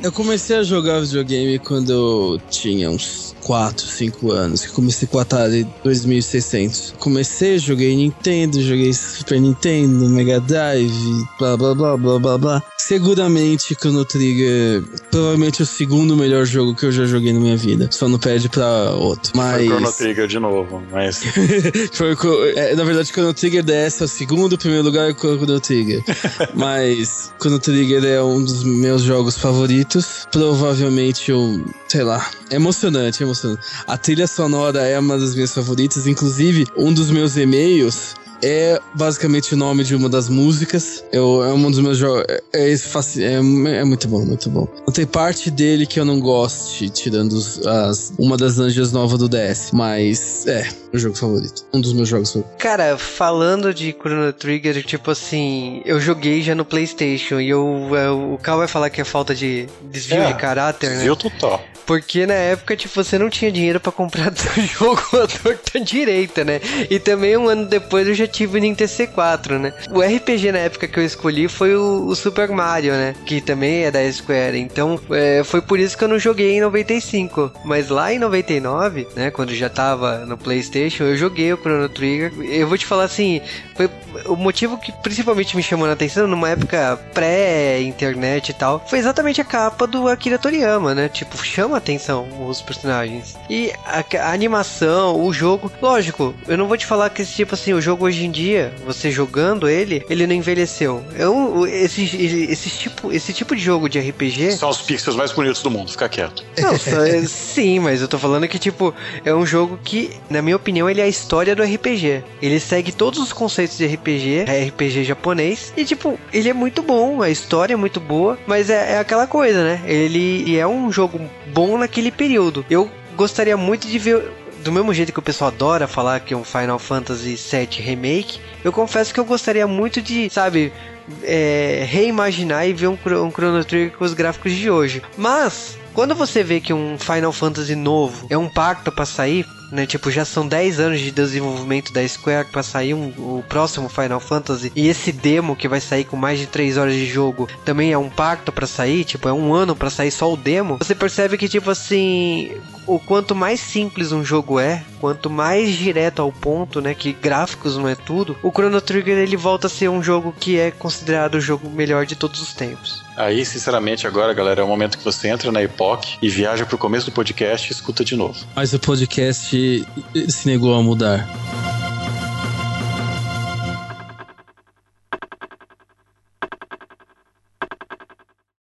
eu comecei a jogar videogame quando eu tinha uns 4, 5 anos, que comecei com o Atari 2600. Comecei, joguei Nintendo, joguei Super Nintendo, Mega Drive, blá blá blá blá blá blá. Seguramente Chrono Trigger, provavelmente o segundo melhor jogo que eu já joguei na minha vida. Só não perde pra outro. Mas. Foi Chrono Trigger de novo, mas. Foi, é, na verdade, Chrono Trigger DS é o segundo, primeiro lugar é Chrono Trigger. mas Chrono Trigger é um dos meus jogos favoritos. Provavelmente um, sei lá, emocionante, emocionante a trilha sonora é uma das minhas favoritas, inclusive um dos meus e-mails é basicamente o nome de uma das músicas. Eu, é um dos meus jogos. É, é, é, é, muito bom, muito bom. Não tem parte dele que eu não goste, tirando as, uma das anjas novas do DS. Mas, é. Meu jogo favorito. Um dos meus jogos favoritos. Cara, falando de Chrono Trigger, tipo assim, eu joguei já no PlayStation e eu, eu o Cal vai falar que é falta de desvio É, de caráter, né? Viu total. Porque na época, tipo, você não tinha dinheiro pra comprar o jogo à torta direita, né? E também um ano depois eu já tive o Nintendo C4, né? O RPG na época que eu escolhi foi o, o Super Mario, né? Que também é da Square. Então, é, foi por isso que eu não joguei em 95. Mas lá em 99, né? Quando já tava no PlayStation, eu joguei o Chrono Trigger. Eu vou te falar assim, foi o motivo que principalmente me chamou a atenção numa época pré-internet e tal, foi exatamente a capa do Akira Toriyama, né? Tipo, chama atenção os personagens. E a, a animação, o jogo, lógico, eu não vou te falar que esse tipo assim, o jogo hoje em dia, você jogando ele, ele não envelheceu. Eu, esse, esse, tipo, esse tipo de jogo de RPG. São os pixels mais bonitos do mundo, fica quieto. Não, só- é, sim, mas eu tô falando que, tipo, é um jogo que, na minha opinião, ele é a história do RPG. Ele segue todos os conceitos de RPG, é RPG japonês, e, tipo, ele é muito bom, a história é muito boa, mas é, é aquela coisa, né? Ele é um jogo bom naquele período. Eu gostaria muito de ver. Do mesmo jeito que o pessoal adora falar que é um Final Fantasy VII Remake, eu confesso que eu gostaria muito de, sabe, é, reimaginar e ver um, um Chrono Trigger com os gráficos de hoje. Mas, quando você vê que um Final Fantasy novo é um pacto pra sair, né? Tipo, já são 10 anos de desenvolvimento da Square pra sair um- o próximo Final Fantasy. E esse demo que vai sair com mais de 3 horas de jogo também é um pacto pra sair, tipo, é um ano pra sair só o demo. Você percebe que, tipo assim, o quanto mais simples um jogo é, quanto mais direto ao ponto, né, que gráficos não é tudo, o Chrono Trigger ele volta a ser um jogo que é considerado o jogo melhor de todos os tempos. Aí, sinceramente, agora, galera, é o momento que você entra na Epoch e viaja pro começo do podcast e escuta de novo. Mas o podcast que se negou a mudar.